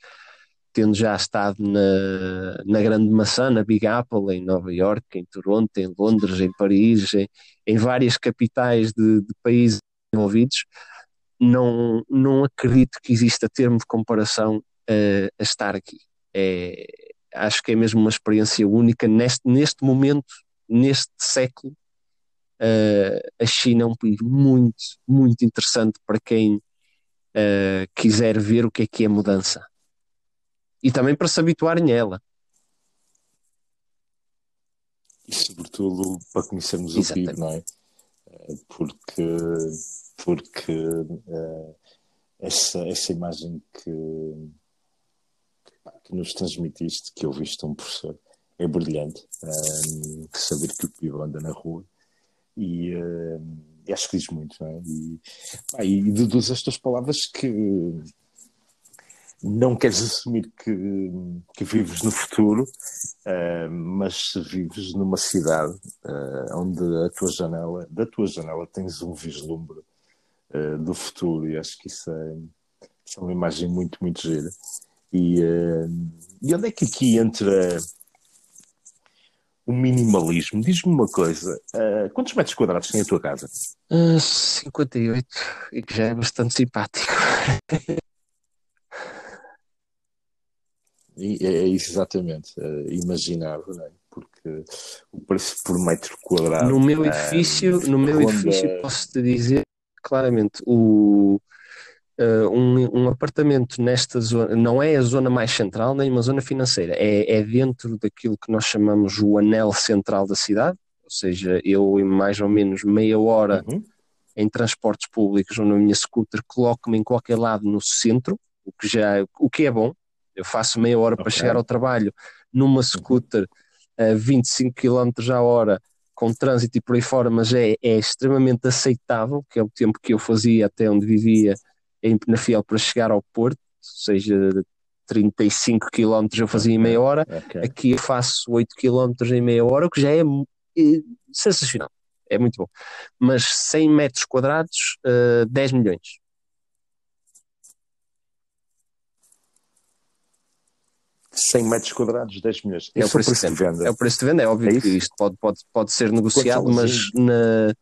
tendo já estado na, na Grande Maçã, na Big Apple, em Nova York, em Toronto, em Londres, em Paris, em, em várias capitais de, de países desenvolvidos, não, não acredito que exista termo de comparação uh, a estar aqui. É, acho que é mesmo uma experiência única neste, neste momento, neste século. Uh, a China é um país muito, muito interessante para quem uh, quiser ver o que é que é mudança e também para se habituarem a ela. E sobretudo para conhecermos Exatamente. o PIB, não é? Porque porque uh, essa, essa imagem que, que nos transmitiste, que eu viste um professor, é brilhante. Um, eh, saber que o Pio anda na rua e, uh, acho que diz muito, não é? E, pá, e deduz estas palavras que não queres assumir que, que vives no futuro, uh, mas vives numa cidade uh, onde a tua janela, da tua janela tens um vislumbre uh, do futuro e acho que isso é, isso é, uma imagem muito, muito gira. E, e onde é que aqui entra o minimalismo. Diz-me uma coisa, uh, quantos metros quadrados tem a tua casa? Eh, uh, 58, e que já é bastante simpático. e, é, é isso exatamente, eh, uh, imaginava, não é? porque o preço por metro quadrado. No meu edifício, no meu edifício posso te dizer claramente o uh, um, um, apartamento nesta zona não é a zona mais central, nem uma zona financeira, é, é dentro daquilo que nós chamamos o anel central da cidade, ou seja, eu em mais ou menos meia hora uhum. em transportes públicos ou na minha scooter coloco-me em qualquer lado no centro, o que já o que é bom. Eu faço meia hora okay. para chegar ao trabalho numa uhum. scooter a 25 km a hora com trânsito e por aí fora, mas é, é extremamente aceitável, que é o tempo que eu fazia até onde vivia em Penafiel para chegar ao Porto, ou seja, 35 km eu fazia em meia hora, okay. aqui eu faço 8 km em meia hora, o que já é, é sensacional, é muito bom. Mas 100 metros quadrados, uh, eh, 10 milhões. 100 metros quadrados, 10 milhões. É o, preço, preço de venda. É o preço de venda, é óbvio é que isto pode, pode, pode ser negociado, mas na,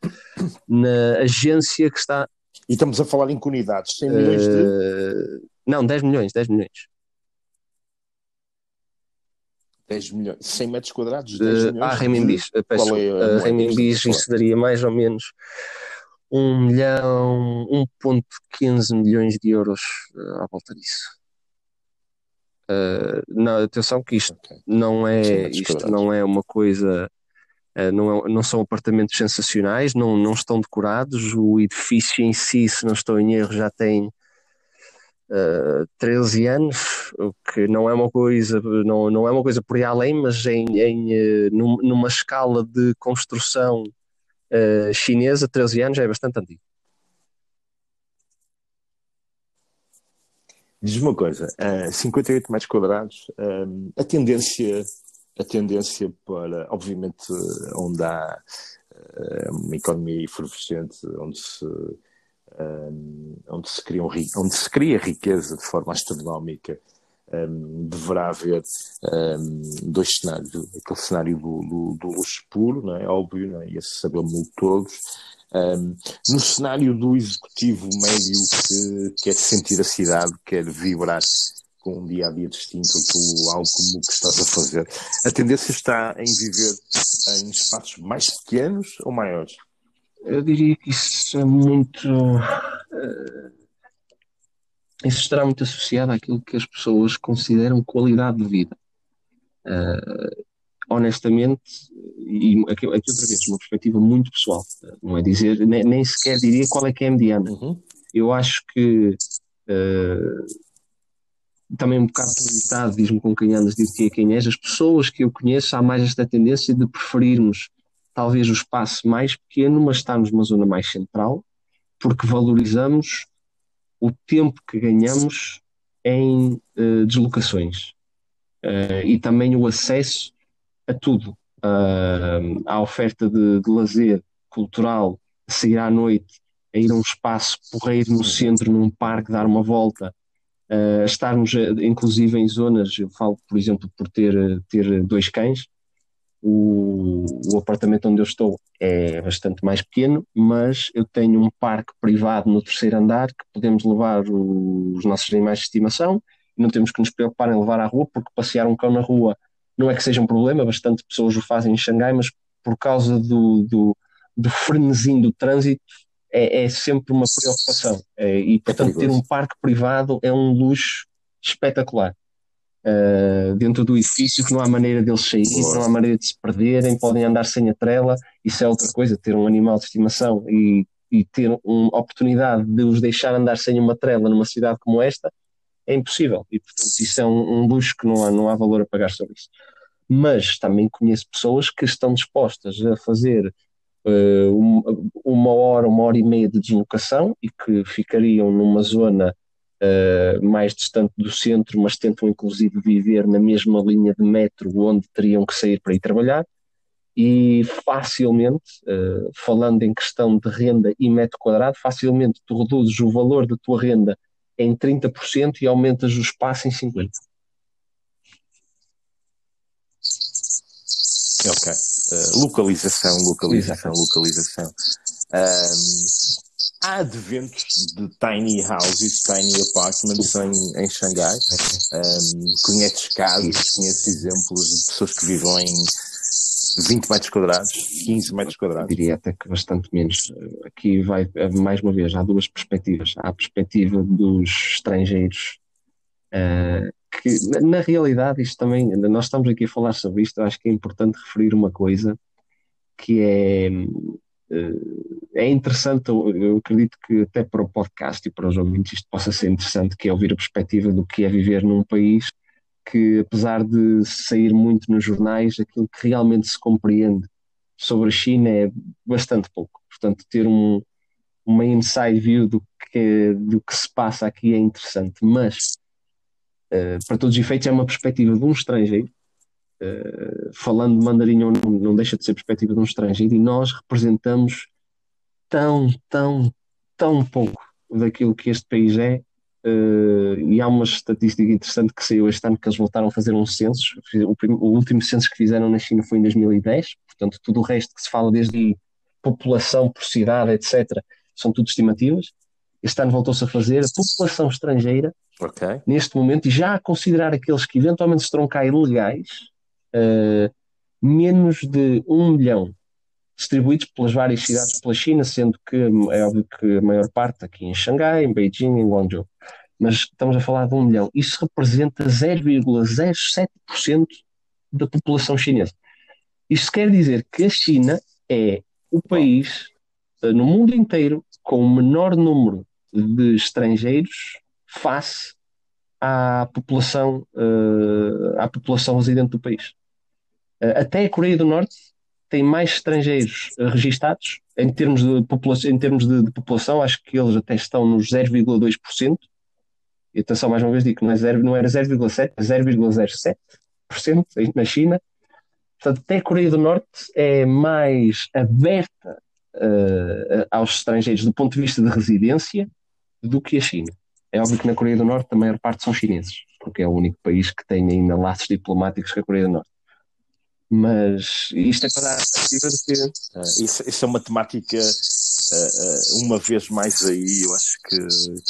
na agência que está. E estamos a falar em unidades, 100 milhões de. Uh, não, 10 milhões, 10 milhões. 10 milhões, 100 metros quadrados, 10 uh, milhões. Ah, Remimbis, de... peço, é uh, Remimbis incidaria mais ou menos 1 milhão, 1.15 milhões de euros uh, à volta disso. Uh, não, atenção que isto okay. não é isto não é uma coisa não, é, não são apartamentos sensacionais não, não estão decorados. O edifício em si se não estou em erro já tem uh, 13 anos o que não é uma coisa não, não é uma coisa por aí além mas em, em uh, numa escala de construção uh, chinesa 13 anos é bastante antigo. Diz-me uma coisa, uh, 58 metros quadrados, um, a tendência a tendência para, obviamente, onde há uh, uma economia efervescente, onde se, um, onde, se cria um, onde se cria riqueza de forma astronómica, um, deverá haver dois cenários. Aquele cenário do, do, do luxo puro, não é? óbvio, não é? e esse sabemos todos, no cenário do executivo médio que quer sentir a cidade, quer vibrar com um dia a dia distinto, aquilo, algo como o que estás a fazer, a tendência está em viver em espaços mais pequenos ou maiores? Eu diria que isso é muito. Uh, isso estará muito associado àquilo que as pessoas consideram qualidade de vida. Uh, honestamente, e aqui, aqui outra vez, uma perspectiva muito pessoal, não é dizer, nem, nem sequer diria qual é que é a mediana. Uhum. Eu acho que uh, também um bocado publicitado, diz-me com quem andas, diz-te é quem és, as pessoas que eu conheço há mais esta tendência de preferirmos talvez o espaço mais pequeno, mas estarmos numa zona mais central, porque valorizamos o tempo que ganhamos em uh, deslocações uh, e também o acesso a tudo. Uh, à oferta de, de lazer cultural, sair à noite, a ir a um espaço porreiro no centro, num parque, dar uma volta, uh, estarmos inclusive em zonas, eu falo por exemplo por ter, ter dois cães, o, o, apartamento onde eu estou é bastante mais pequeno, mas eu tenho um parque privado no terceiro andar que podemos levar os nossos animais de estimação e não temos que nos preocupar em levar à rua, porque passear um cão na rua não é que seja um problema, bastante pessoas o fazem em Xangai, mas por causa do, do, do frenesim do trânsito é, é sempre uma preocupação. É, e, portanto, é ter um parque privado é um luxo espetacular. Uh, dentro do edifício, que não há maneira deles saírem, não há maneira de se perderem, podem andar sem a trela. Isso é outra coisa, ter um animal de estimação e, e ter uma oportunidade de os deixar andar sem uma trela numa cidade como esta é impossível. E, portanto, isso é um, um luxo que não há, não há valor a pagar sobre isso. Mas também conheço pessoas que estão dispostas a fazer uma, uma hora, uma hora e meia de deslocação e que ficariam numa zona uh, mais distante do centro, mas tentam inclusive viver na mesma linha de metro onde teriam que sair para ir trabalhar. E facilmente, uh, falando em questão de renda e metro quadrado, facilmente tu reduzes o valor da tua renda em 30% e aumentas o espaço em 50%. Ok. Uh, localização, localização, localização. Um, há adventos de tiny houses, tiny apartments em, em Xangai. Um, conheces casos, conheces exemplos de pessoas que vivem em 20 metros quadrados, 15 metros quadrados. Diria até que bastante menos. Aqui vai, mais uma vez, há duas perspectivas. Há a perspectiva dos estrangeiros, uh, que na realidade isto também, nós estamos aqui a falar sobre isto, acho que é importante referir uma coisa que é é interessante, eu acredito que até para o podcast e para os ouvintes isto possa ser interessante, que é ouvir a perspectiva do que é viver num país que, apesar de sair muito nos jornais, aquilo que realmente se compreende sobre a China é bastante pouco. Portanto, ter um, uma inside view do que, do que se passa aqui é interessante, mas uh, para todos os efeitos é uma perspectiva de um estrangeiro uh, falando mandarim não, não deixa de ser perspectiva de um estrangeiro e nós representamos tão, tão, tão pouco daquilo que este país é. Uh, e há uma estatística interessante que saiu este ano que eles voltaram a fazer um censo. O, o, último censo que fizeram na China foi em 2010, portanto, tudo o resto que se fala desde população por cidade, etc., são tudo estimativas. Este ano voltou-se a fazer a população estrangeira, okay. neste momento, e já a considerar aqueles que eventualmente estarão cá ilegais, uh, menos de um milhão distribuídos pelas várias cidades pela China, sendo que é óbvio que a maior parte aqui em Xangai, em Beijing, em Guangzhou. Mas estamos a falar de um milhão. Isso representa 0,07% da população chinesa. Isto quer dizer que a China é o país uh, no mundo inteiro com o menor número de estrangeiros face à população, uh, à população residente do país. Uh, até a Coreia do Norte tem mais estrangeiros uh, registados em termos de população, em termos de, de população, acho que eles até estão nos 0,2%. E atenção, mais uma vez digo, não, é 0, não era 0,7%, é 0,07% na China. Portanto, até a Coreia do Norte é mais aberta uh, aos estrangeiros do ponto de vista de residência do que a China. É óbvio que na Coreia do Norte a maior parte são chineses, porque é o único país que tem ainda laços diplomáticos com a Coreia do Norte. Mas isto é para a perspectiva de que. Isso, isso, é uma temática, uma vez mais aí, eu acho que,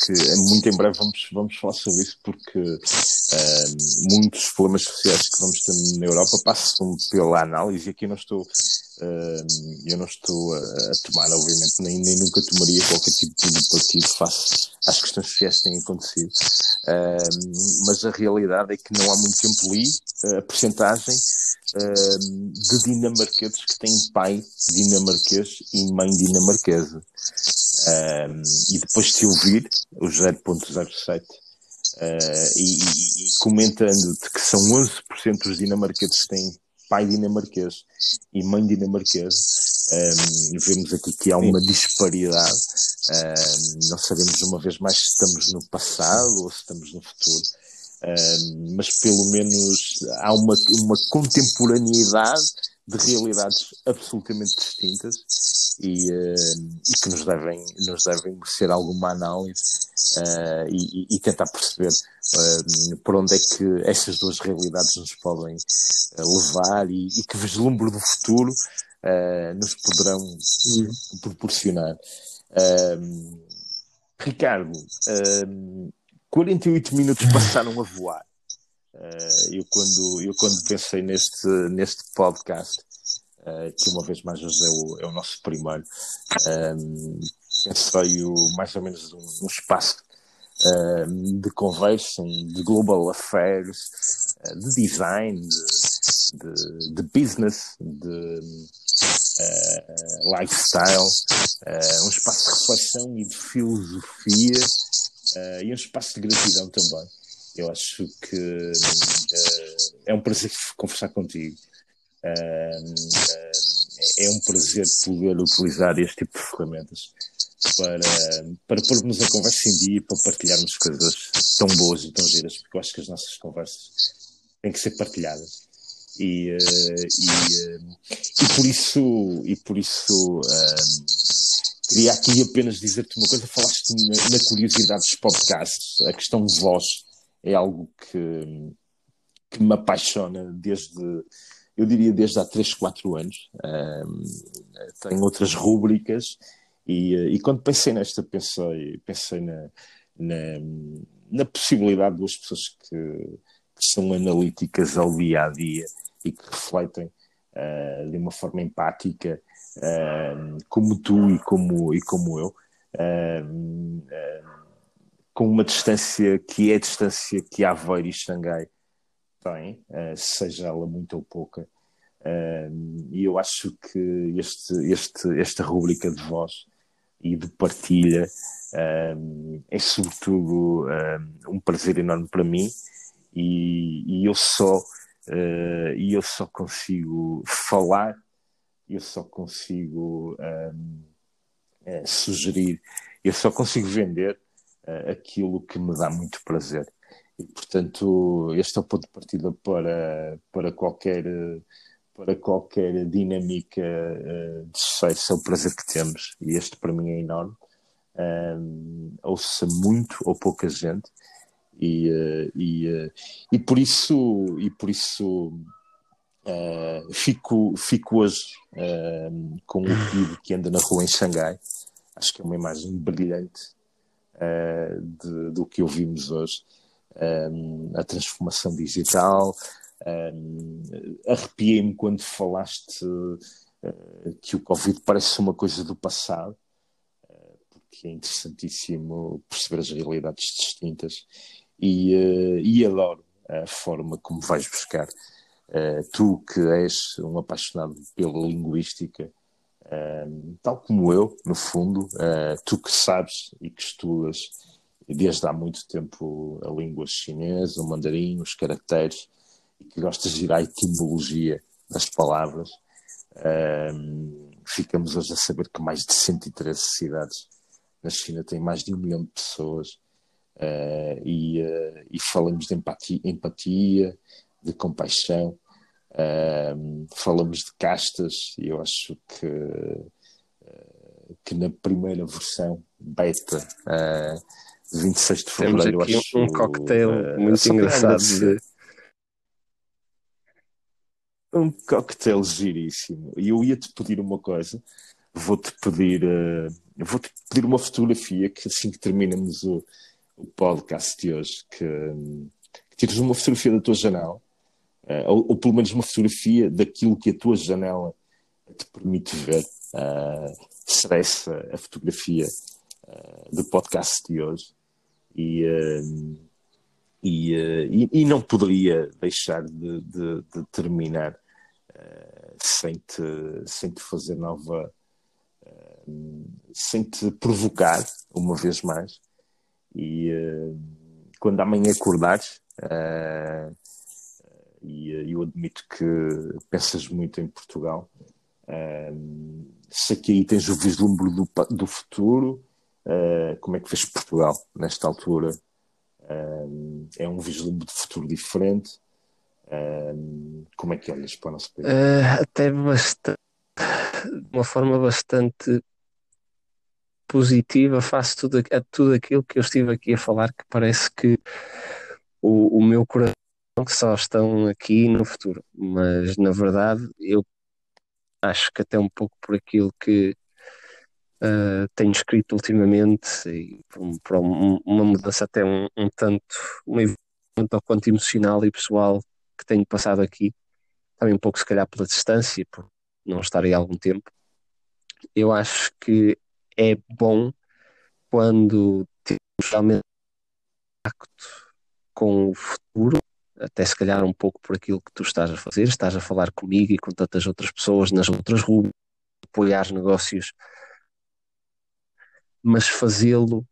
que muito em breve vamos, vamos falar sobre isso, porque muitos problemas sociais que vamos ter na Europa passam pela análise, e aqui não estou. eu não estou a, a, tomar, obviamente, nem, nem nunca tomaria qualquer tipo de partido face às questões sociais que têm acontecido. mas a realidade é que não há muito tempo li a percentagem uh, de dinamarqueses que têm pai dinamarquês e mãe dinamarquesa. Uh, e depois de ouvir o 0.07 uh, e, e, e comentando-te que são 11% dos dinamarqueses que têm pai dinamarquês e mãe dinamarquesa, um, vemos aqui que há uma disparidade. Um, não sabemos uma vez mais se estamos no passado ou se estamos no futuro. Uh, mas pelo menos há uma, uma contemporaneidade de realidades absolutamente distintas e, uh, e, que nos devem, nos devem merecer alguma análise uh, e, e, tentar perceber uh, por onde é que essas duas realidades nos podem levar e, e, que vislumbre do futuro nos poderão proporcionar. Ricardo, 48 minutos passaram a voar. Uh, eu, quando, eu quando pensei neste, neste podcast, uh, que uma vez mais hoje é o, nosso primeiro, um, pensei o, mais ou menos um, um espaço uh, de conversa, de global affairs, de design, de, de, de business, de lifestyle, um espaço de reflexão e de filosofia uh, e um espaço de gratidão também. Eu acho que uh, é um prazer conversar contigo. Uh, é um prazer poder utilizar este tipo de ferramentas para, para pormos a conversa em dia e para partilharmos coisas tão boas e tão giras, porque eu acho que as nossas conversas têm que ser partilhadas. E, e, e por isso, e por isso Queria aqui apenas dizer-te uma coisa, falaste na, na, curiosidade dos podcasts, a questão de voz é algo que, que me apaixona desde, eu diria desde há 3, 4 anos. Um, tenho outras rúbricas E, eh, e quando pensei nesta, pensei, pensei na, na, na possibilidade de duas pessoas que, que, são analíticas ao dia a dia e que refletem uh, de uma forma empática, uh, como tu e como, e como eu, uh, com uma distância que é a distância que Aveiro e Xangai têm, seja ela muito ou pouca. e eu acho que este, este, esta rubrica de voz e de partilha é sobretudo um, prazer enorme para mim e, e eu só uh, e eu só consigo falar eu só consigo um, é, sugerir eu só consigo vender uh, aquilo que me dá muito prazer. E portanto este é o ponto de partida para para qualquer para qualquer dinâmica uh, de sucesso, é o prazer que temos, e este para mim é enorme. Um, ouça muito ou pouca gente, e, e, e por isso, e por isso fico, fico hoje com o pedido que anda na rua em Xangai. Acho que é uma imagem brilhante de, do que ouvimos hoje. Um, a transformação digital, um, Arrepiei-me quando falaste uh, que o Covid parece uma coisa do passado, uh, porque é interessantíssimo perceber as realidades distintas e, uh, e adoro a forma como vais buscar. Tu que és um apaixonado pela linguística, tal como eu, no fundo, tu que sabes e que estudas desde há muito tempo a língua chinesa, o mandarim, os caracteres, e que gostas de ir à etimologia das palavras, ficamos hoje a saber que mais de 113 cidades na China têm mais de um milhão de pessoas e, e falamos de empatia, empatia de compaixão, uh, falamos de castas e eu acho que, uh, que na primeira versão beta de 26 de fevereiro Temos aqui um cocktail muito engraçado de um coquetel giríssimo. E eu ia-te pedir uma coisa. Vou-te pedir, uh, vou-te pedir uma fotografia que assim que terminamos o, o podcast de hoje, que, que tires uma fotografia da tua janela, uh, ou, ou, pelo menos uma fotografia daquilo que a tua janela te permite ver. Uh, será essa a fotografia do podcast de hoje. E, e, uh, e, e, não poderia deixar de, de, de terminar uh, sem, te, sem te fazer nova, uh, sem te provocar uma vez mais. E quando amanhã acordares, e eu admito que pensas muito em Portugal, sei que aí tens o vislumbre do, do futuro. como é que vês Portugal nesta altura? é um vislumbre de futuro diferente. como é que olhas para o nosso país? Uh, até bastante, de uma forma bastante positiva face tudo, tudo aquilo que eu estive aqui a falar, que parece que o, o meu coração que só estão aqui no futuro, mas na verdade eu acho que até um pouco por aquilo que uh, tenho escrito ultimamente e para um, uma mudança até um, um tanto, uma evolução ao quanto emocional e pessoal que tenho passado aqui, também um pouco se calhar pela distância, por não estar aí há algum tempo. Eu acho que é bom quando temos realmente impacto com o futuro, até se calhar um pouco por aquilo que tu estás a fazer, estás a falar comigo e com tantas outras pessoas nas outras ruas, apoiar negócios mas fazê-lo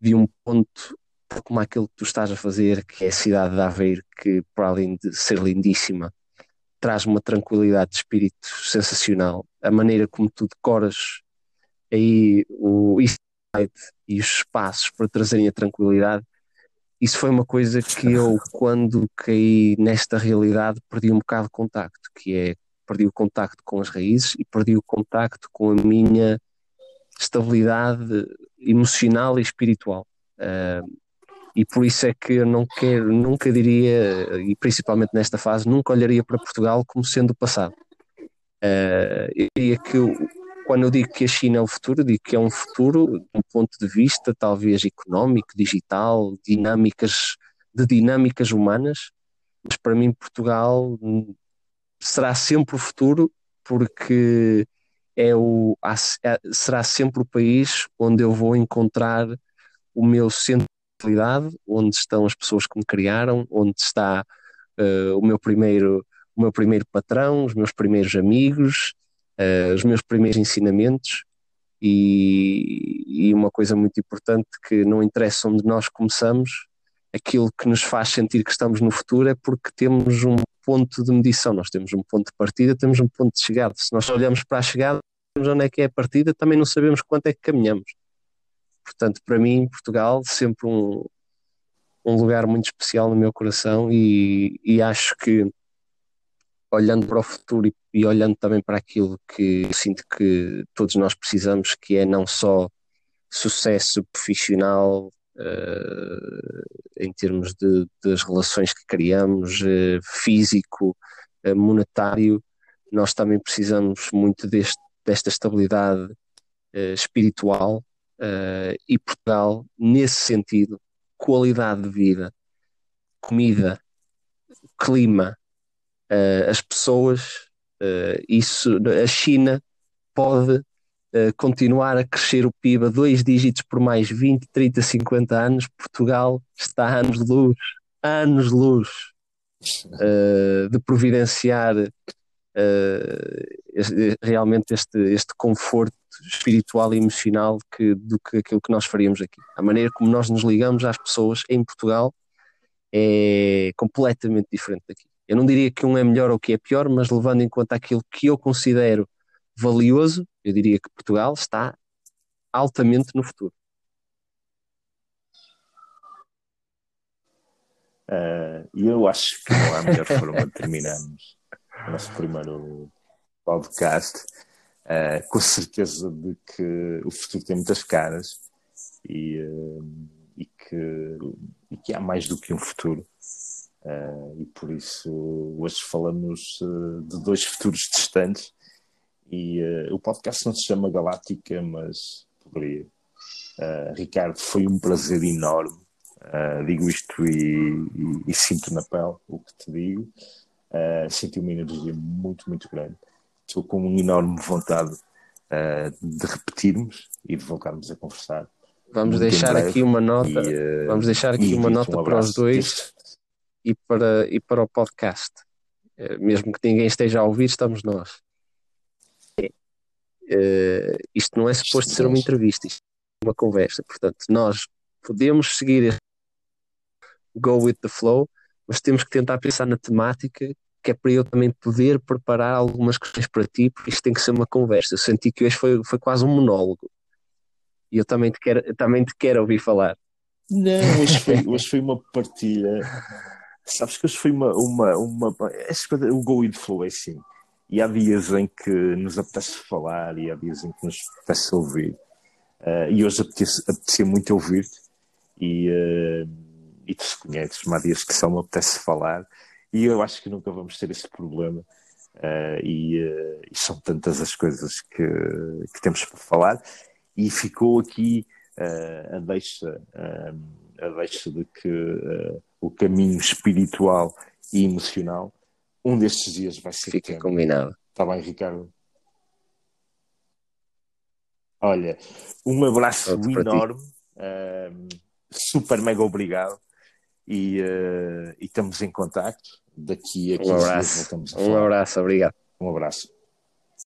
de um ponto como aquele que tu estás a fazer, que é a cidade de Aveiro, que para além de ser lindíssima, traz uma tranquilidade de espírito sensacional. A maneira como tu decoras aí o Eastside e os espaços para trazerem a tranquilidade, isso foi uma coisa que eu, quando caí nesta realidade, perdi um bocado de contacto, que é perdi o contacto com as raízes e perdi o contacto com a minha estabilidade emocional e espiritual. Uh, e por isso é que eu não quero, nunca diria, e principalmente nesta fase, nunca olharia para Portugal como sendo o passado. Uh, eu diria que quando eu digo que a China é o futuro, digo que é um futuro, de um ponto de vista talvez económico, digital, dinâmicas, de dinâmicas humanas, mas para mim Portugal será sempre o futuro porque é o, será sempre o país onde eu vou encontrar o meu centro de realidade, onde estão as pessoas que me criaram, onde está uh, o meu primeiro o meu primeiro patrão, os meus primeiros amigos, uh, os meus primeiros ensinamentos e, e, uma coisa muito importante que não interessa onde nós começamos, aquilo que nos faz sentir que estamos no futuro é porque temos um ponto de medição, nós temos um ponto de partida, temos um ponto de chegada. Se nós olhamos para a chegada, sabemos onde é que é a partida, também não sabemos quanto é que caminhamos. Portanto, para mim, Portugal, sempre um, um lugar muito especial no meu coração e, e acho que olhando para o futuro e, e, olhando também para aquilo que sinto que todos nós precisamos, que é não só sucesso profissional uh, em termos de, das relações que criamos, uh, físico, uh, monetário, nós também precisamos muito deste, desta estabilidade espiritual e Portugal, nesse sentido, qualidade de vida, comida, clima, uh, as pessoas, uh, isso, a China pode uh, continuar a crescer o PIB a dois dígitos por mais 20, 30, 50 anos. Portugal está a anos de luz, anos de luz de providenciar realmente este, este conforto espiritual e emocional que, do que aquilo que nós faríamos aqui. A maneira como nós nos ligamos às pessoas em Portugal é completamente diferente daqui. Eu não diria que um é melhor ou que é pior, mas levando em conta aquilo que eu considero valioso, eu diria que Portugal está altamente no futuro. Uh, eu acho que não há melhor forma de terminarmos o nosso primeiro podcast, uh, com certeza de que o futuro tem muitas caras e, uh, e, que, e que há mais do que um futuro. Uh, e por isso hoje falamos uh, de dois futuros distantes e uh, o podcast não se chama Galáctica, mas poderia. Ricardo, foi um prazer enorme. digo isto e, e, e, sinto na pele o que te digo. senti uma energia muito, muito grande. Estou com uma enorme vontade de repetirmos e de voltarmos a conversar. Vamos deixar aqui uma nota. E, vamos deixar aqui uma nota um para os dois e para, e para o podcast. Eh, mesmo que ninguém esteja a ouvir, estamos nós. Uh, isto não é suposto ser uma entrevista, isto é uma conversa. Portanto, nós podemos seguir go with the flow, mas temos que tentar pensar na temática, que é para eu também poder preparar algumas questões para ti, porque isto tem que ser uma conversa. Eu senti que hoje foi, foi quase um monólogo. E eu também te quero, também te quero ouvir falar. Não, hoje foi, hoje foi uma partilha Sabes que hoje foi uma. uma, uma o Go with Flow é assim. E há dias em que nos apetece falar e há dias em que nos apetece ouvir. Uh, e hoje apetece, apetecia muito ouvir-te e, uh, e tu se conheces, mas há dias que só me apetece falar e eu acho que nunca vamos ter esse problema. Uh, e, e, são tantas as coisas que, que temos para falar e ficou aqui a deixa a deixa de que o caminho espiritual e emocional, um destes dias vai ser. Fica combinado. Está bem, Ricardo? Olha, um abraço enorme, uh, super mega obrigado e, uh, e estamos em contacto. Daqui a 15 um abraço. dias voltamos a Um abraço, obrigado. Um abraço.